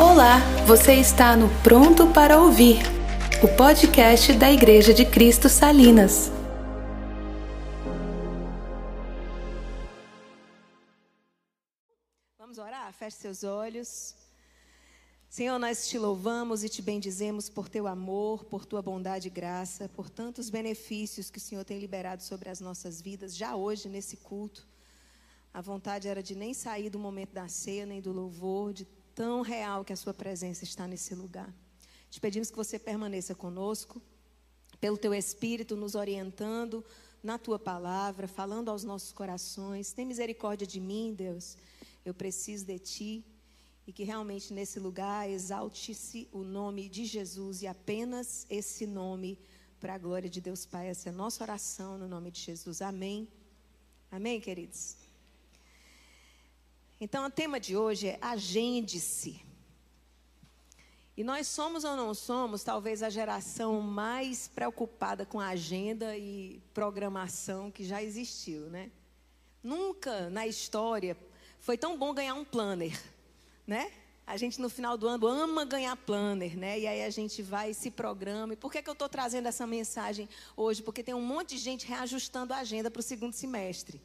Olá, você está no Pronto para Ouvir, o podcast da Igreja de Cristo Salinas. Vamos orar? Feche seus olhos. Senhor, nós te louvamos e te bendizemos por teu amor, por tua bondade e graça, por tantos benefícios que o Senhor tem liberado sobre as nossas vidas, já hoje nesse culto. A vontade era de nem sair do momento da ceia, nem do louvor, de tão real que a Sua presença está nesse lugar. Te pedimos que você permaneça conosco, pelo Teu Espírito, nos orientando na Tua palavra, falando aos nossos corações. Tem misericórdia de mim, Deus. Eu preciso de Ti. E que realmente nesse lugar exalte-se o nome de Jesus e apenas esse nome para a glória de Deus Pai. Essa é a nossa oração no nome de Jesus. Amém. Amém, queridos? Então, o tema de hoje é agende-se. E nós somos ou não somos, talvez, a geração mais preocupada com agenda e programação que já existiu, né? Nunca na história foi tão bom ganhar um planner, né? A gente no final do ano ama ganhar planner, né? E aí a gente vai se programa. E por que, que eu estou trazendo essa mensagem hoje? Porque tem um monte de gente reajustando a agenda para o segundo semestre.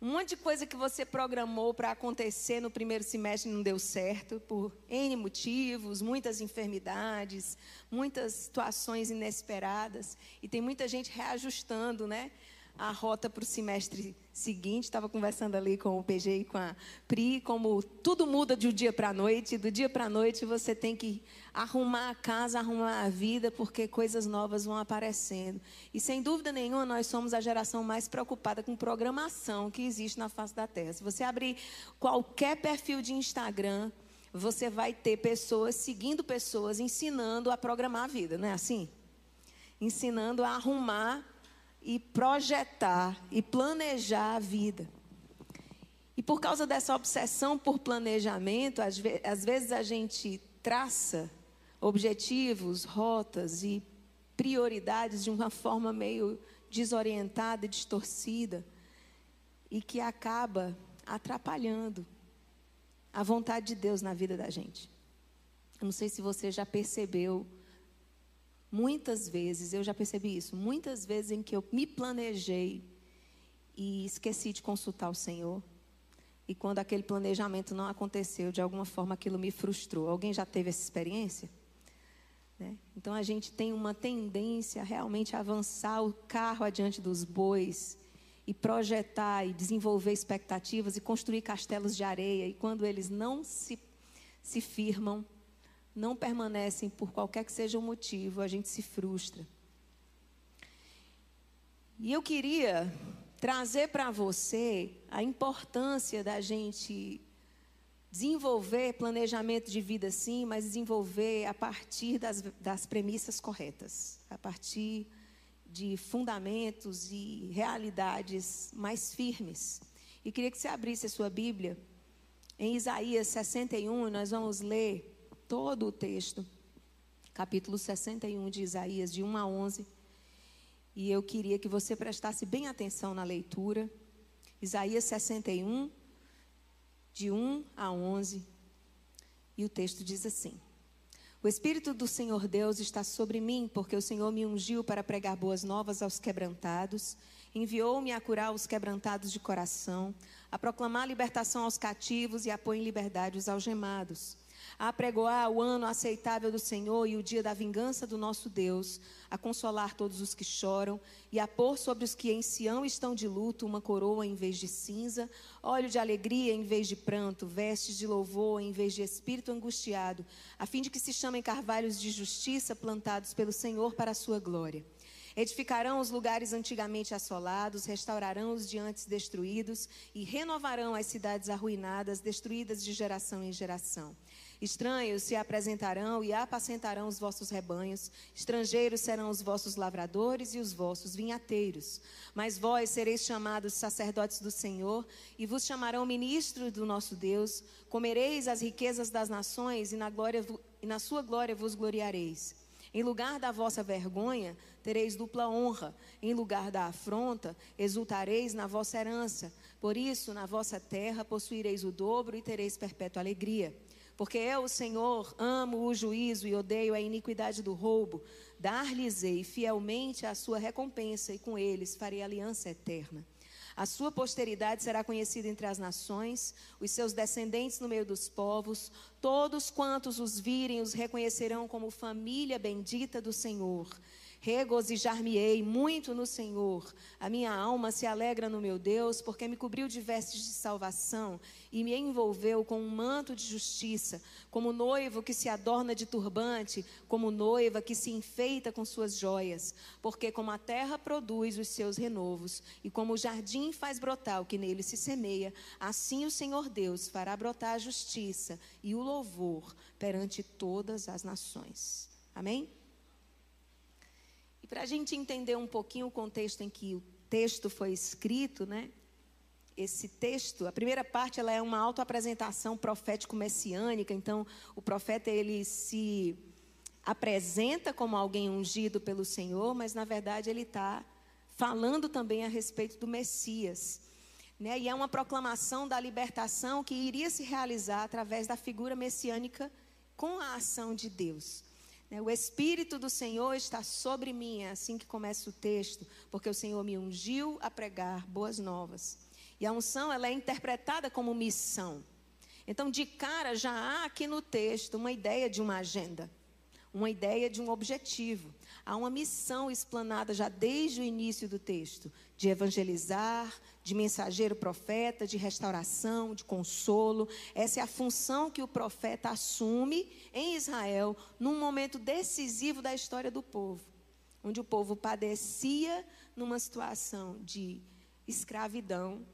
Um monte de coisa que você programou para acontecer no primeiro semestre não deu certo, por N motivos, muitas enfermidades, muitas situações inesperadas. E tem muita gente reajustando, né? A rota para o semestre seguinte. Estava conversando ali com o PG e com a Pri, como tudo muda de um dia para a noite. Do dia para a noite você tem que arrumar a casa, arrumar a vida, porque coisas novas vão aparecendo. E sem dúvida nenhuma, nós somos a geração mais preocupada com programação que existe na face da Terra. Se você abrir qualquer perfil de Instagram, você vai ter pessoas seguindo pessoas ensinando a programar a vida, não é assim? Ensinando a arrumar e projetar e planejar a vida. E por causa dessa obsessão por planejamento, às, ve às vezes a gente traça objetivos, rotas e prioridades de uma forma meio desorientada e distorcida e que acaba atrapalhando a vontade de Deus na vida da gente. Eu não sei se você já percebeu Muitas vezes, eu já percebi isso, muitas vezes em que eu me planejei e esqueci de consultar o Senhor. E quando aquele planejamento não aconteceu, de alguma forma aquilo me frustrou. Alguém já teve essa experiência? Né? Então a gente tem uma tendência a realmente avançar o carro adiante dos bois e projetar e desenvolver expectativas e construir castelos de areia. E quando eles não se, se firmam, não permanecem por qualquer que seja o motivo, a gente se frustra. E eu queria trazer para você a importância da gente desenvolver planejamento de vida sim, mas desenvolver a partir das, das premissas corretas, a partir de fundamentos e realidades mais firmes. E queria que você abrisse a sua Bíblia em Isaías 61, nós vamos ler todo o texto, capítulo 61 de Isaías, de 1 a 11. E eu queria que você prestasse bem atenção na leitura. Isaías 61, de 1 a 11. E o texto diz assim: O Espírito do Senhor Deus está sobre mim, porque o Senhor me ungiu para pregar boas novas aos quebrantados, enviou-me a curar os quebrantados de coração, a proclamar libertação aos cativos e a pôr em liberdade os algemados a apregoar o ano aceitável do Senhor e o dia da vingança do nosso Deus, a consolar todos os que choram e a pôr sobre os que em Sião estão de luto uma coroa em vez de cinza, óleo de alegria em vez de pranto, vestes de louvor em vez de espírito angustiado, a fim de que se chamem carvalhos de justiça plantados pelo Senhor para a sua glória. Edificarão os lugares antigamente assolados, restaurarão os diantes destruídos e renovarão as cidades arruinadas, destruídas de geração em geração. Estranhos se apresentarão e apacentarão os vossos rebanhos, estrangeiros serão os vossos lavradores e os vossos vinhateiros. Mas vós sereis chamados sacerdotes do Senhor, e vos chamarão ministros do nosso Deus. Comereis as riquezas das nações, e na, glória, e na sua glória vos gloriareis. Em lugar da vossa vergonha, tereis dupla honra. Em lugar da afronta, exultareis na vossa herança. Por isso, na vossa terra, possuireis o dobro e tereis perpétua alegria. Porque eu, o Senhor, amo o juízo e odeio a iniquidade do roubo. Dar-lhes-ei fielmente a sua recompensa, e com eles farei aliança eterna. A sua posteridade será conhecida entre as nações, os seus descendentes no meio dos povos. Todos quantos os virem os reconhecerão como família bendita do Senhor. Regozijar-me-ei muito no Senhor. A minha alma se alegra no meu Deus, porque me cobriu de vestes de salvação e me envolveu com um manto de justiça, como noivo que se adorna de turbante, como noiva que se enfeita com suas joias. Porque como a terra produz os seus renovos e como o jardim faz brotar o que nele se semeia, assim o Senhor Deus fará brotar a justiça e o louvor perante todas as nações. Amém? Para a gente entender um pouquinho o contexto em que o texto foi escrito, né? Esse texto, a primeira parte, ela é uma autoapresentação profético-messiânica. Então, o profeta ele se apresenta como alguém ungido pelo Senhor, mas na verdade ele está falando também a respeito do Messias. Né? E é uma proclamação da libertação que iria se realizar através da figura messiânica com a ação de Deus. Né, o Espírito do Senhor está sobre mim, é assim que começa o texto, porque o Senhor me ungiu a pregar boas novas. E a unção, ela é interpretada como missão. Então, de cara, já há aqui no texto uma ideia de uma agenda, uma ideia de um objetivo. Há uma missão explanada já desde o início do texto, de evangelizar, de mensageiro profeta, de restauração, de consolo. Essa é a função que o profeta assume em Israel num momento decisivo da história do povo, onde o povo padecia numa situação de escravidão,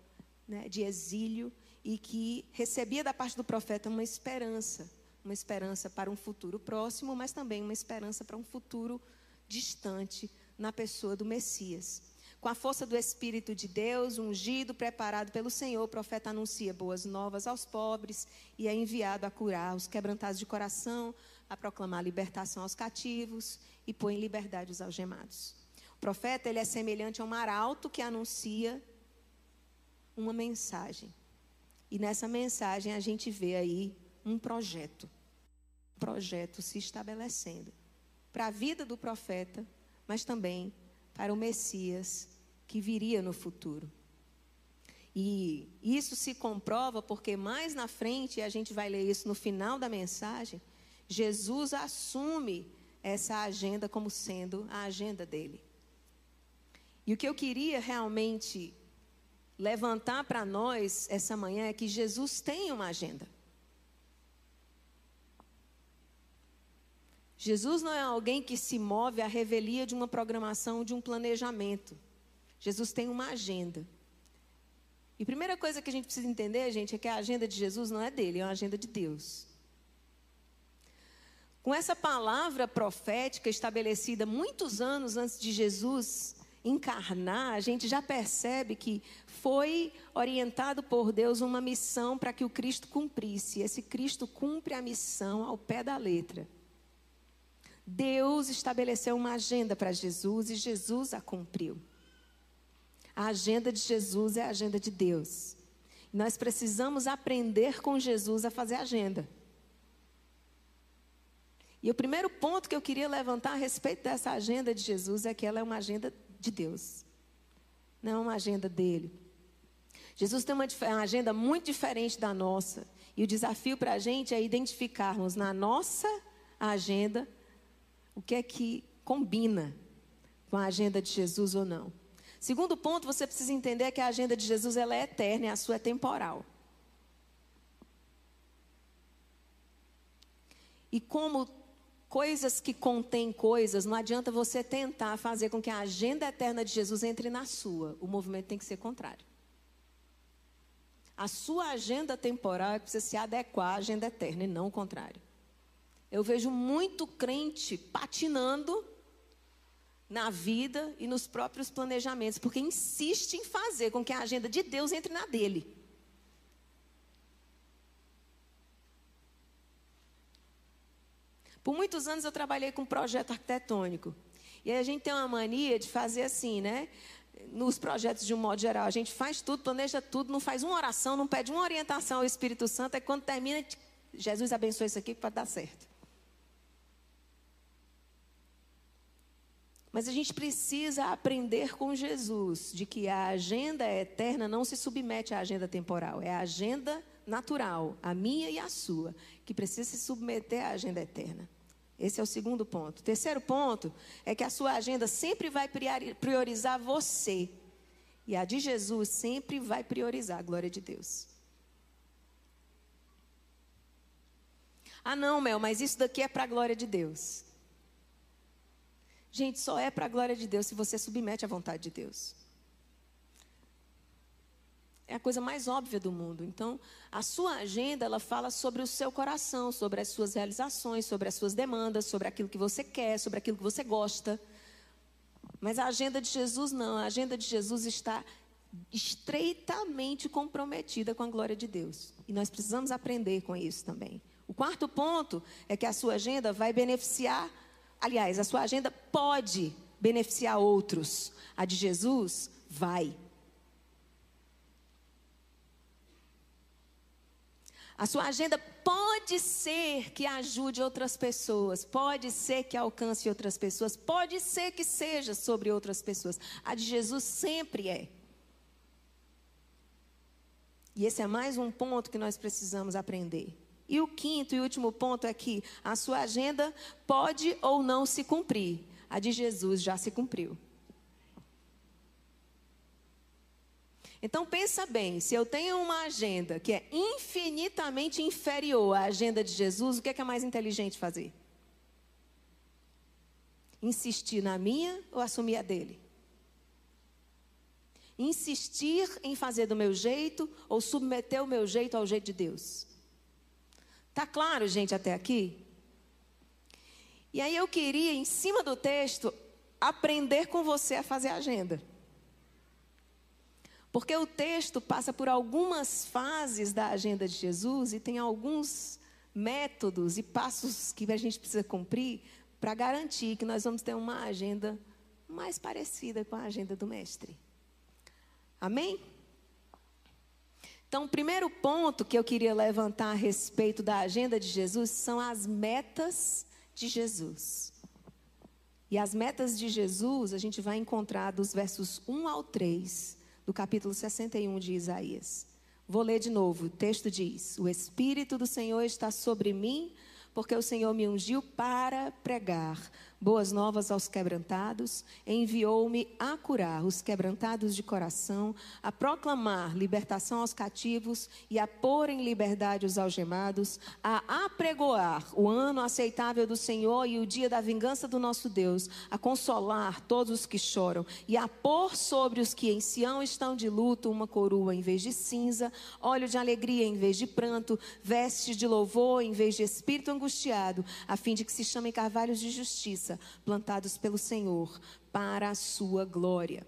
né, de exílio, e que recebia da parte do profeta uma esperança, uma esperança para um futuro próximo, mas também uma esperança para um futuro distante na pessoa do Messias. Com a força do Espírito de Deus, ungido, preparado pelo Senhor, o profeta anuncia boas novas aos pobres e é enviado a curar os quebrantados de coração, a proclamar libertação aos cativos e pôr em liberdade os algemados. O profeta ele é semelhante a um arauto que anuncia uma mensagem. E nessa mensagem a gente vê aí um projeto. Projeto se estabelecendo para a vida do profeta, mas também para o Messias que viria no futuro. E isso se comprova porque mais na frente, e a gente vai ler isso no final da mensagem, Jesus assume essa agenda como sendo a agenda dele. E o que eu queria realmente levantar para nós essa manhã é que Jesus tem uma agenda. Jesus não é alguém que se move à revelia de uma programação, de um planejamento. Jesus tem uma agenda. E a primeira coisa que a gente precisa entender, gente, é que a agenda de Jesus não é dele, é uma agenda de Deus. Com essa palavra profética estabelecida muitos anos antes de Jesus encarnar, a gente já percebe que foi orientado por Deus uma missão para que o Cristo cumprisse. Esse Cristo cumpre a missão ao pé da letra. Deus estabeleceu uma agenda para Jesus e Jesus a cumpriu. A agenda de Jesus é a agenda de Deus. Nós precisamos aprender com Jesus a fazer agenda. E o primeiro ponto que eu queria levantar a respeito dessa agenda de Jesus é que ela é uma agenda de Deus, não é uma agenda dele. Jesus tem uma, uma agenda muito diferente da nossa. E o desafio para a gente é identificarmos na nossa agenda o que é que combina com a agenda de Jesus ou não. Segundo ponto, você precisa entender que a agenda de Jesus ela é eterna e a sua é temporal. E como coisas que contêm coisas, não adianta você tentar fazer com que a agenda eterna de Jesus entre na sua. O movimento tem que ser contrário. A sua agenda temporal é precisa se adequar à agenda eterna e não o contrário. Eu vejo muito crente patinando na vida e nos próprios planejamentos, porque insiste em fazer com que a agenda de Deus entre na dele. Por muitos anos eu trabalhei com projeto arquitetônico. E a gente tem uma mania de fazer assim, né? Nos projetos de um modo geral, a gente faz tudo, planeja tudo, não faz uma oração, não pede uma orientação ao Espírito Santo, é quando termina, Jesus abençoe isso aqui para dar certo. Mas a gente precisa aprender com Jesus de que a agenda eterna não se submete à agenda temporal, é a agenda natural, a minha e a sua, que precisa se submeter à agenda eterna. Esse é o segundo ponto. Terceiro ponto é que a sua agenda sempre vai priorizar você. E a de Jesus sempre vai priorizar a glória de Deus. Ah, não, Mel, mas isso daqui é para a glória de Deus. Gente, só é para a glória de Deus se você submete à vontade de Deus. É a coisa mais óbvia do mundo. Então, a sua agenda, ela fala sobre o seu coração, sobre as suas realizações, sobre as suas demandas, sobre aquilo que você quer, sobre aquilo que você gosta. Mas a agenda de Jesus não. A agenda de Jesus está estreitamente comprometida com a glória de Deus. E nós precisamos aprender com isso também. O quarto ponto é que a sua agenda vai beneficiar Aliás, a sua agenda pode beneficiar outros. A de Jesus vai. A sua agenda pode ser que ajude outras pessoas, pode ser que alcance outras pessoas, pode ser que seja sobre outras pessoas. A de Jesus sempre é. E esse é mais um ponto que nós precisamos aprender. E o quinto e último ponto é que a sua agenda pode ou não se cumprir. A de Jesus já se cumpriu. Então pensa bem, se eu tenho uma agenda que é infinitamente inferior à agenda de Jesus, o que é, que é mais inteligente fazer? Insistir na minha ou assumir a dele? Insistir em fazer do meu jeito ou submeter o meu jeito ao jeito de Deus? Tá claro, gente, até aqui? E aí eu queria, em cima do texto, aprender com você a fazer agenda. Porque o texto passa por algumas fases da agenda de Jesus e tem alguns métodos e passos que a gente precisa cumprir para garantir que nós vamos ter uma agenda mais parecida com a agenda do Mestre. Amém? Então, o primeiro ponto que eu queria levantar a respeito da agenda de Jesus são as metas de Jesus. E as metas de Jesus a gente vai encontrar dos versos 1 ao 3 do capítulo 61 de Isaías. Vou ler de novo. O texto diz: O Espírito do Senhor está sobre mim, porque o Senhor me ungiu para pregar boas novas aos quebrantados, enviou-me a curar os quebrantados de coração, a proclamar libertação aos cativos e a pôr em liberdade os algemados, a apregoar o ano aceitável do Senhor e o dia da vingança do nosso Deus, a consolar todos os que choram e a pôr sobre os que em Sião estão de luto uma coroa em vez de cinza, óleo de alegria em vez de pranto, vestes de louvor em vez de espírito angustiado, a fim de que se chamem carvalhos de justiça plantados pelo Senhor para a sua glória.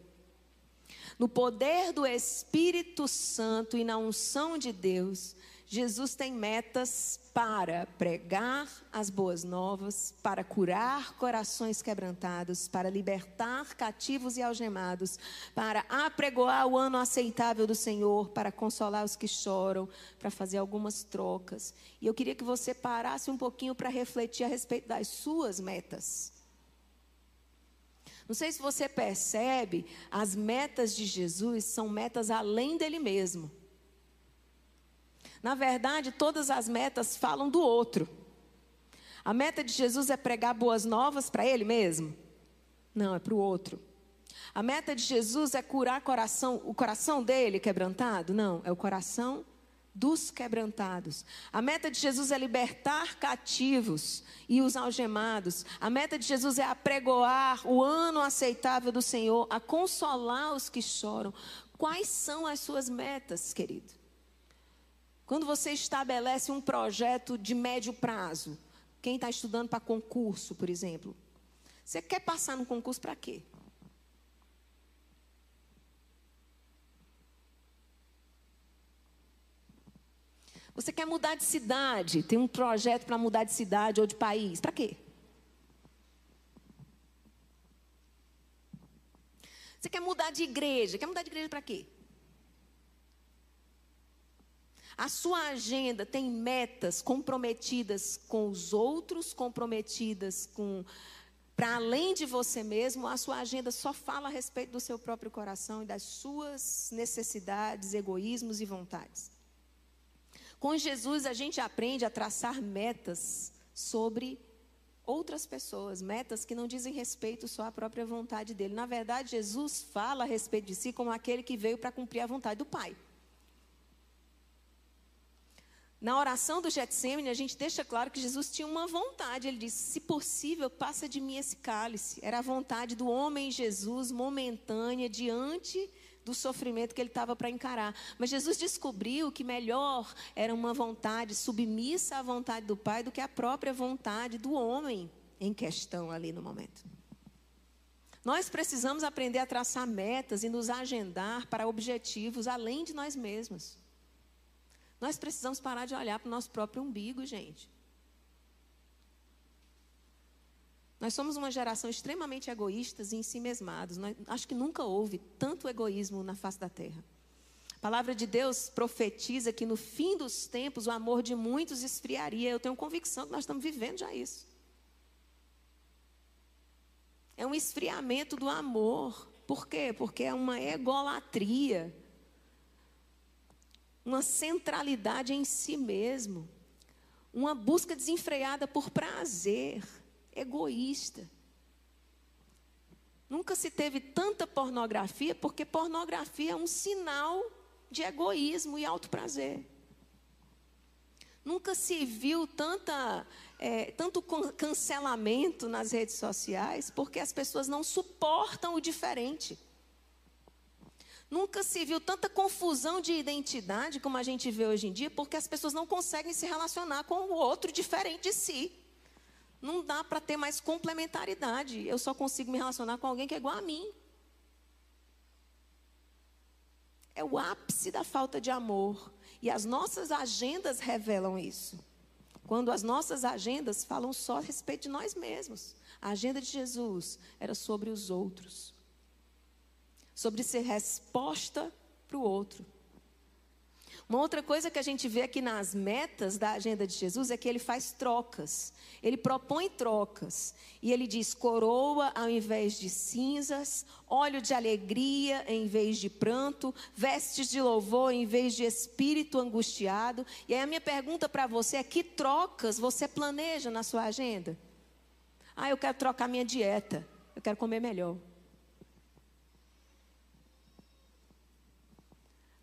No poder do Espírito Santo e na unção de Deus, Jesus tem metas para pregar as boas novas, para curar corações quebrantados, para libertar cativos e algemados, para apregoar o ano aceitável do Senhor, para consolar os que choram, para fazer algumas trocas. E eu queria que você parasse um pouquinho para refletir a respeito das suas metas. Não sei se você percebe, as metas de Jesus são metas além dele mesmo. Na verdade, todas as metas falam do outro. A meta de Jesus é pregar boas novas para ele mesmo? Não, é para o outro. A meta de Jesus é curar coração, o coração dele quebrantado? Não, é o coração dos quebrantados. A meta de Jesus é libertar cativos e os algemados. A meta de Jesus é apregoar o ano aceitável do Senhor, a consolar os que choram. Quais são as suas metas, querido? Quando você estabelece um projeto de médio prazo, quem está estudando para concurso, por exemplo, você quer passar no concurso para quê? Você quer mudar de cidade, tem um projeto para mudar de cidade ou de país. Para quê? Você quer mudar de igreja. Quer mudar de igreja para quê? A sua agenda tem metas comprometidas com os outros, comprometidas com para além de você mesmo, a sua agenda só fala a respeito do seu próprio coração e das suas necessidades, egoísmos e vontades. Com Jesus, a gente aprende a traçar metas sobre outras pessoas, metas que não dizem respeito só à própria vontade dele. Na verdade, Jesus fala a respeito de si como aquele que veio para cumprir a vontade do Pai. Na oração do Getsemane, a gente deixa claro que Jesus tinha uma vontade. Ele disse: Se possível, passa de mim esse cálice. Era a vontade do homem Jesus, momentânea, diante do sofrimento que ele estava para encarar. Mas Jesus descobriu que melhor era uma vontade submissa à vontade do Pai do que a própria vontade do homem em questão ali no momento. Nós precisamos aprender a traçar metas e nos agendar para objetivos além de nós mesmos. Nós precisamos parar de olhar para o nosso próprio umbigo, gente. Nós somos uma geração extremamente egoístas e ensimesmados. Nós, acho que nunca houve tanto egoísmo na face da terra. A palavra de Deus profetiza que no fim dos tempos o amor de muitos esfriaria. Eu tenho convicção que nós estamos vivendo já isso. É um esfriamento do amor. Por quê? Porque é uma egolatria uma centralidade em si mesmo, uma busca desenfreada por prazer, egoísta. Nunca se teve tanta pornografia, porque pornografia é um sinal de egoísmo e alto prazer. Nunca se viu tanta, é, tanto cancelamento nas redes sociais, porque as pessoas não suportam o diferente. Nunca se viu tanta confusão de identidade como a gente vê hoje em dia, porque as pessoas não conseguem se relacionar com o outro diferente de si. Não dá para ter mais complementaridade. Eu só consigo me relacionar com alguém que é igual a mim. É o ápice da falta de amor. E as nossas agendas revelam isso. Quando as nossas agendas falam só a respeito de nós mesmos. A agenda de Jesus era sobre os outros sobre ser resposta para o outro. Uma outra coisa que a gente vê aqui nas metas da agenda de Jesus é que ele faz trocas. Ele propõe trocas. E ele diz: coroa ao invés de cinzas, óleo de alegria em vez de pranto, vestes de louvor em vez de espírito angustiado. E aí a minha pergunta para você é: que trocas você planeja na sua agenda? Ah, eu quero trocar minha dieta. Eu quero comer melhor.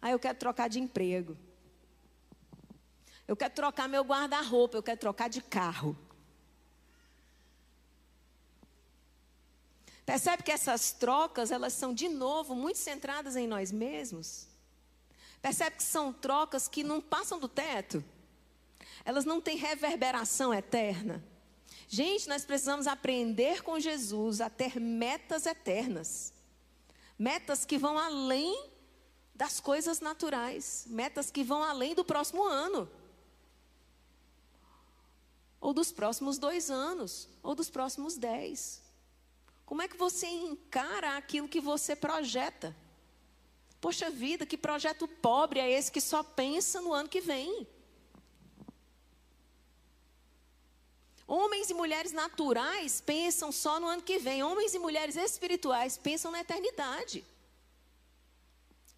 Ah, eu quero trocar de emprego. Eu quero trocar meu guarda-roupa, eu quero trocar de carro. Percebe que essas trocas, elas são de novo muito centradas em nós mesmos? Percebe que são trocas que não passam do teto? Elas não têm reverberação eterna. Gente, nós precisamos aprender com Jesus a ter metas eternas. Metas que vão além das coisas naturais, metas que vão além do próximo ano, ou dos próximos dois anos, ou dos próximos dez. Como é que você encara aquilo que você projeta? Poxa vida, que projeto pobre é esse que só pensa no ano que vem? Homens e mulheres naturais pensam só no ano que vem. Homens e mulheres espirituais pensam na eternidade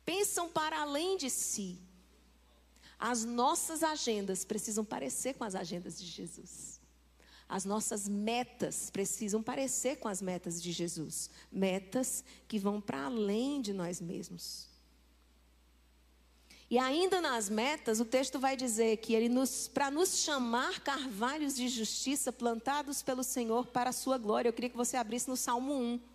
pensam para além de si. As nossas agendas precisam parecer com as agendas de Jesus. As nossas metas precisam parecer com as metas de Jesus. Metas que vão para além de nós mesmos. E ainda nas metas, o texto vai dizer que ele nos, para nos chamar carvalhos de justiça plantados pelo Senhor para a sua glória. Eu queria que você abrisse no Salmo 1.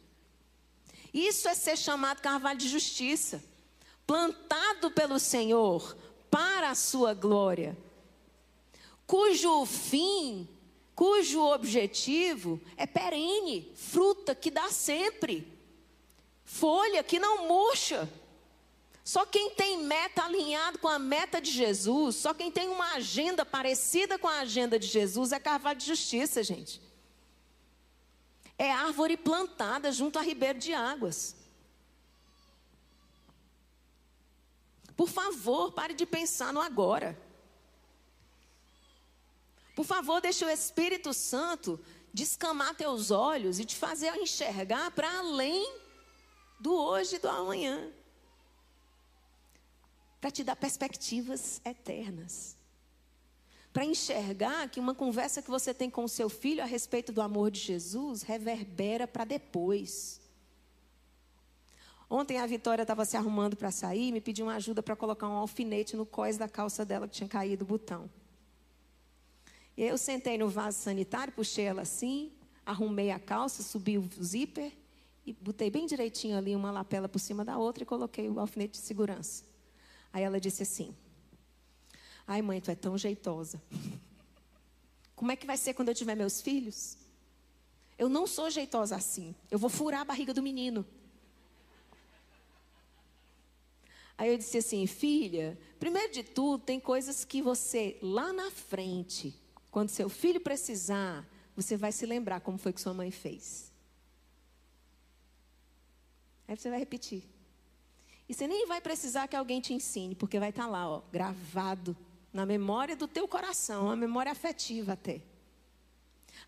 Isso é ser chamado carvalho de justiça. plantado pelo Senhor para a sua glória, cujo fim, cujo objetivo é perene, fruta que dá sempre, folha que não murcha. Só quem tem meta alinhado com a meta de Jesus, só quem tem uma agenda parecida com a agenda de Jesus é carvalho de justiça, gente. É árvore plantada junto a ribeiro de águas. Por favor, pare de pensar no agora. Por favor, deixe o Espírito Santo descamar teus olhos e te fazer enxergar para além do hoje e do amanhã para te dar perspectivas eternas. Para enxergar que uma conversa que você tem com o seu filho a respeito do amor de Jesus reverbera para depois. Ontem a Vitória estava se arrumando para sair, me pediu uma ajuda para colocar um alfinete no cós da calça dela que tinha caído o botão. Eu sentei no vaso sanitário, puxei ela assim, arrumei a calça, subi o zíper e botei bem direitinho ali uma lapela por cima da outra e coloquei o alfinete de segurança. Aí ela disse assim: Ai, mãe, tu é tão jeitosa. Como é que vai ser quando eu tiver meus filhos? Eu não sou jeitosa assim. Eu vou furar a barriga do menino. Aí eu disse assim: Filha, primeiro de tudo, tem coisas que você, lá na frente, quando seu filho precisar, você vai se lembrar como foi que sua mãe fez. Aí você vai repetir. E você nem vai precisar que alguém te ensine, porque vai estar tá lá, ó, gravado na memória do teu coração, uma memória afetiva até.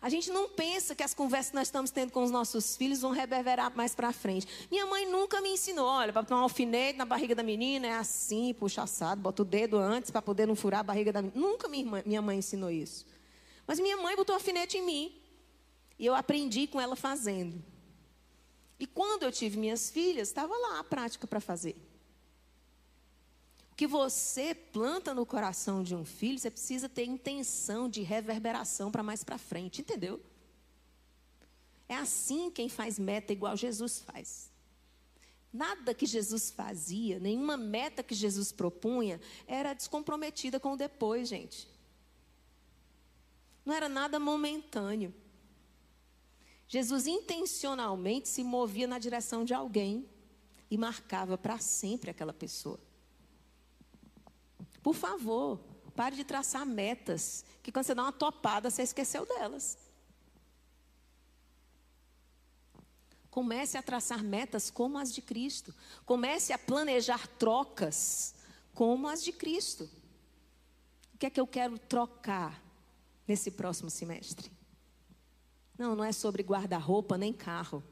A gente não pensa que as conversas que nós estamos tendo com os nossos filhos vão reverberar mais para frente. Minha mãe nunca me ensinou, olha, para tomar um alfinete na barriga da menina é assim, puxa assado, bota o dedo antes para poder não furar a barriga da menina. Nunca minha, mãe ensinou isso. Mas minha mãe botou alfinete em mim. E eu aprendi com ela fazendo. E quando eu tive minhas filhas, estava lá a prática para fazer. Que você planta no coração de um filho, você precisa ter intenção de reverberação para mais para frente, entendeu? É assim quem faz meta igual Jesus faz. Nada que Jesus fazia, nenhuma meta que Jesus propunha, era descomprometida com o depois, gente. Não era nada momentâneo. Jesus intencionalmente se movia na direção de alguém e marcava para sempre aquela pessoa. Por favor, pare de traçar metas que quando você dá uma topada, você esqueceu delas. Comece a traçar metas como as de Cristo. Comece a planejar trocas como as de Cristo. O que é que eu quero trocar nesse próximo semestre? Não, não é sobre guarda-roupa nem carro.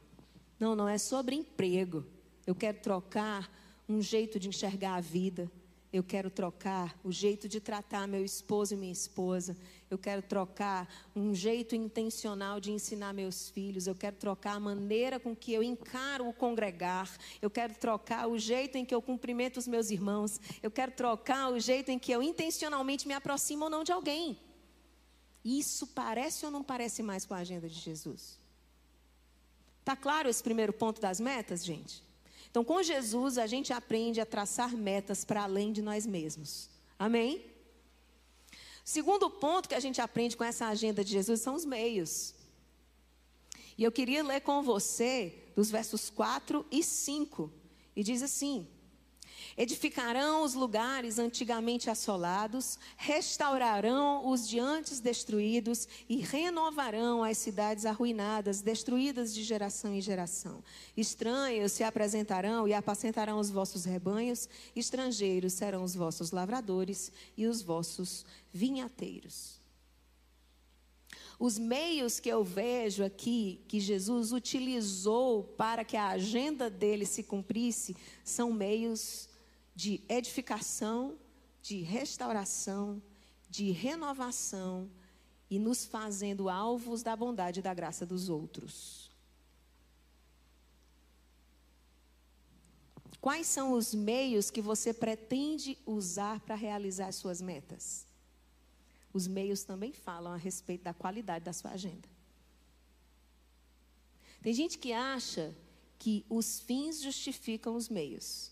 Não, não é sobre emprego. Eu quero trocar um jeito de enxergar a vida. Eu quero trocar o jeito de tratar meu esposo e minha esposa. Eu quero trocar um jeito intencional de ensinar meus filhos. Eu quero trocar a maneira com que eu encaro o congregar. Eu quero trocar o jeito em que eu cumprimento os meus irmãos. Eu quero trocar o jeito em que eu intencionalmente me aproximo ou não de alguém. Isso parece ou não parece mais com a agenda de Jesus? Está claro esse primeiro ponto das metas, gente? Então, com Jesus, a gente aprende a traçar metas para além de nós mesmos. Amém? Segundo ponto que a gente aprende com essa agenda de Jesus são os meios. E eu queria ler com você dos versos 4 e 5. E diz assim: Edificarão os lugares antigamente assolados, restaurarão os de antes destruídos e renovarão as cidades arruinadas, destruídas de geração em geração. Estranhos se apresentarão e apacentarão os vossos rebanhos, estrangeiros serão os vossos lavradores e os vossos vinhateiros. Os meios que eu vejo aqui que Jesus utilizou para que a agenda dele se cumprisse são meios de edificação, de restauração, de renovação e nos fazendo alvos da bondade e da graça dos outros. Quais são os meios que você pretende usar para realizar as suas metas? Os meios também falam a respeito da qualidade da sua agenda. Tem gente que acha que os fins justificam os meios.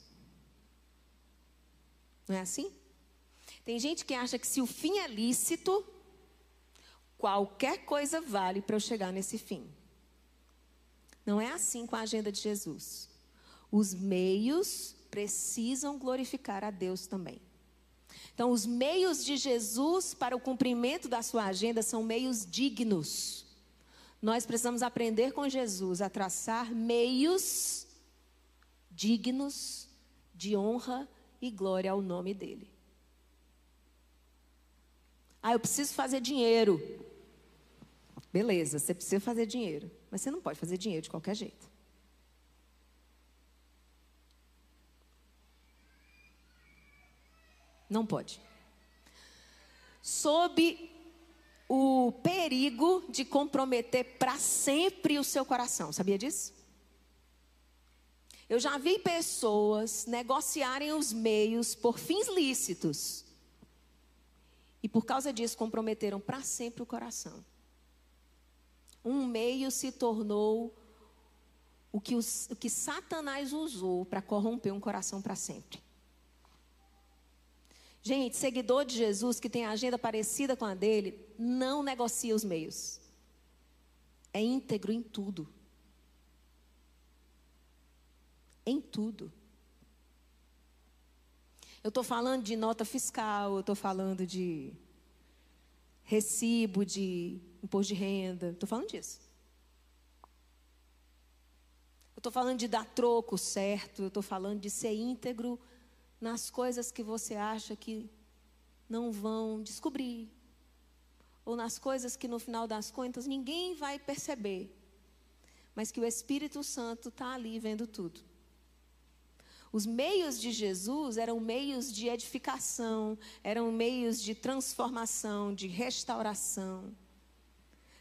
Não é assim? Tem gente que acha que se o fim é lícito, qualquer coisa vale para eu chegar nesse fim. Não é assim com a agenda de Jesus. Os meios precisam glorificar a Deus também. Então, os meios de Jesus para o cumprimento da sua agenda são meios dignos. Nós precisamos aprender com Jesus a traçar meios dignos de honra e glória ao nome dele. Ah, eu preciso fazer dinheiro. Beleza, você precisa fazer dinheiro, mas você não pode fazer dinheiro de qualquer jeito. Não pode. Sob o perigo de comprometer para sempre o seu coração. Sabia disso? Eu já vi pessoas negociarem os meios por fins lícitos. E por causa disso comprometeram para sempre o coração. Um meio se tornou o que, os, o que Satanás usou para corromper um coração para sempre. Gente, seguidor de Jesus que tem agenda parecida com a dele, não negocia os meios. É íntegro em tudo. Em tudo. Eu estou falando de nota fiscal, eu estou falando de recibo de imposto de renda, estou falando disso. Eu estou falando de dar troco certo, eu estou falando de ser íntegro nas coisas que você acha que não vão descobrir, ou nas coisas que no final das contas ninguém vai perceber, mas que o Espírito Santo está ali vendo tudo. Os meios de Jesus eram meios de edificação, eram meios de transformação, de restauração.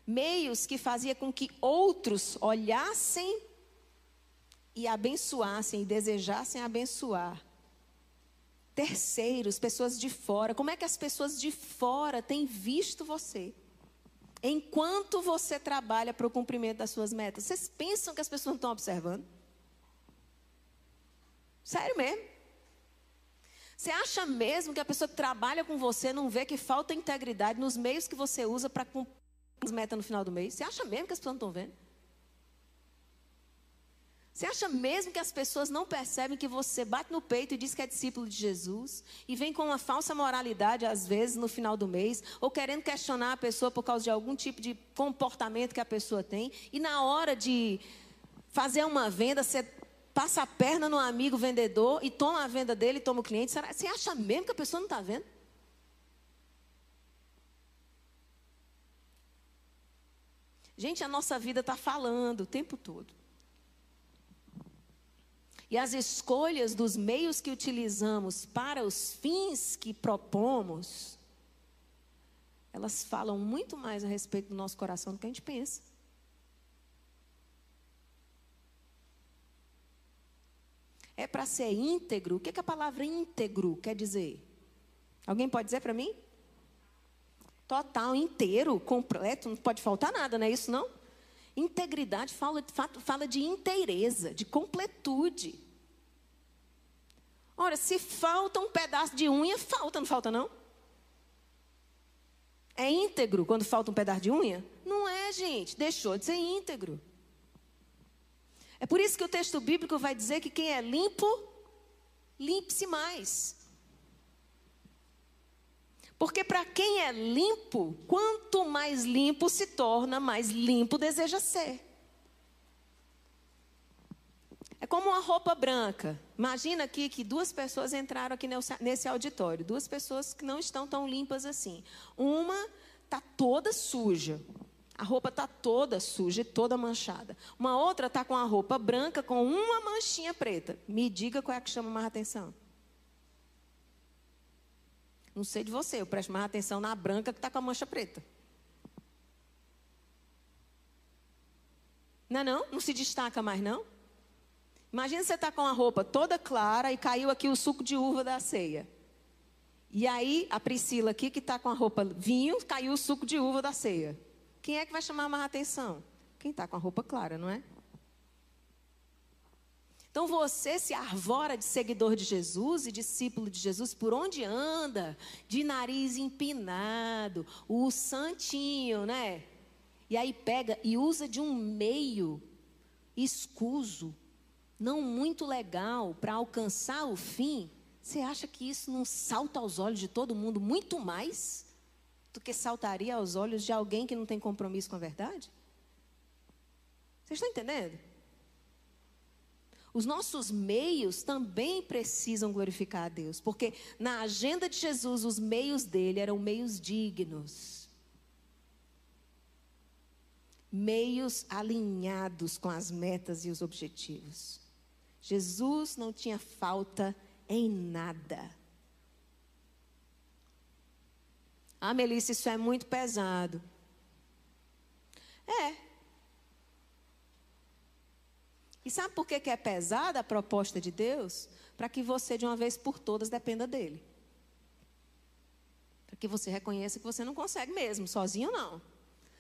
Meios que fazia com que outros olhassem e abençoassem, e desejassem abençoar terceiros, pessoas de fora. Como é que as pessoas de fora têm visto você? Enquanto você trabalha para o cumprimento das suas metas, vocês pensam que as pessoas não estão observando? Sério mesmo? Você acha mesmo que a pessoa que trabalha com você não vê que falta integridade nos meios que você usa para cumprir as metas no final do mês? Você acha mesmo que as pessoas não estão vendo? Você acha mesmo que as pessoas não percebem que você bate no peito e diz que é discípulo de Jesus e vem com uma falsa moralidade às vezes no final do mês ou querendo questionar a pessoa por causa de algum tipo de comportamento que a pessoa tem e na hora de fazer uma venda você passa a perna no amigo vendedor e toma a venda dele toma o cliente. Você acha mesmo que a pessoa não está vendo? Gente, a nossa vida está falando o tempo todo. E as escolhas dos meios que utilizamos para os fins que propomos, elas falam muito mais a respeito do nosso coração do que a gente pensa. É para ser íntegro. O que, que a palavra íntegro quer dizer? Alguém pode dizer para mim? Total, inteiro, completo, não pode faltar nada, não é isso não? Integridade fala, fala de inteireza, de completude. Ora, se falta um pedaço de unha, falta, não falta não? É íntegro quando falta um pedaço de unha? Não é, gente. Deixou de ser íntegro. É por isso que o texto bíblico vai dizer que quem é limpo, limpe-se mais. Porque para quem é limpo, quanto mais limpo se torna, mais limpo deseja ser. É como uma roupa branca. Imagina aqui que duas pessoas entraram aqui nesse auditório, duas pessoas que não estão tão limpas assim. Uma está toda suja. A roupa está toda suja toda manchada. Uma outra está com a roupa branca com uma manchinha preta. Me diga qual é a que chama mais atenção. Não sei de você, eu presto mais atenção na branca que está com a mancha preta. Não é não? Não se destaca mais, não? Imagina você está com a roupa toda clara e caiu aqui o suco de uva da ceia. E aí, a Priscila aqui, que está com a roupa vinho, caiu o suco de uva da ceia. Quem é que vai chamar mais atenção? Quem está com a roupa clara, não é? Então você se arvora de seguidor de Jesus e discípulo de Jesus por onde anda, de nariz empinado, o santinho, né? E aí pega e usa de um meio escuso, não muito legal para alcançar o fim. Você acha que isso não salta aos olhos de todo mundo muito mais do que saltaria aos olhos de alguém que não tem compromisso com a verdade? Vocês estão entendendo? Os nossos meios também precisam glorificar a Deus, porque na agenda de Jesus os meios dele eram meios dignos. Meios alinhados com as metas e os objetivos. Jesus não tinha falta em nada. Ah, Melissa, isso é muito pesado. É, e sabe por que, é pesada a proposta de Deus? Para que você, de uma vez por todas, dependa dele. Para que você reconheça que você não consegue mesmo, sozinho não.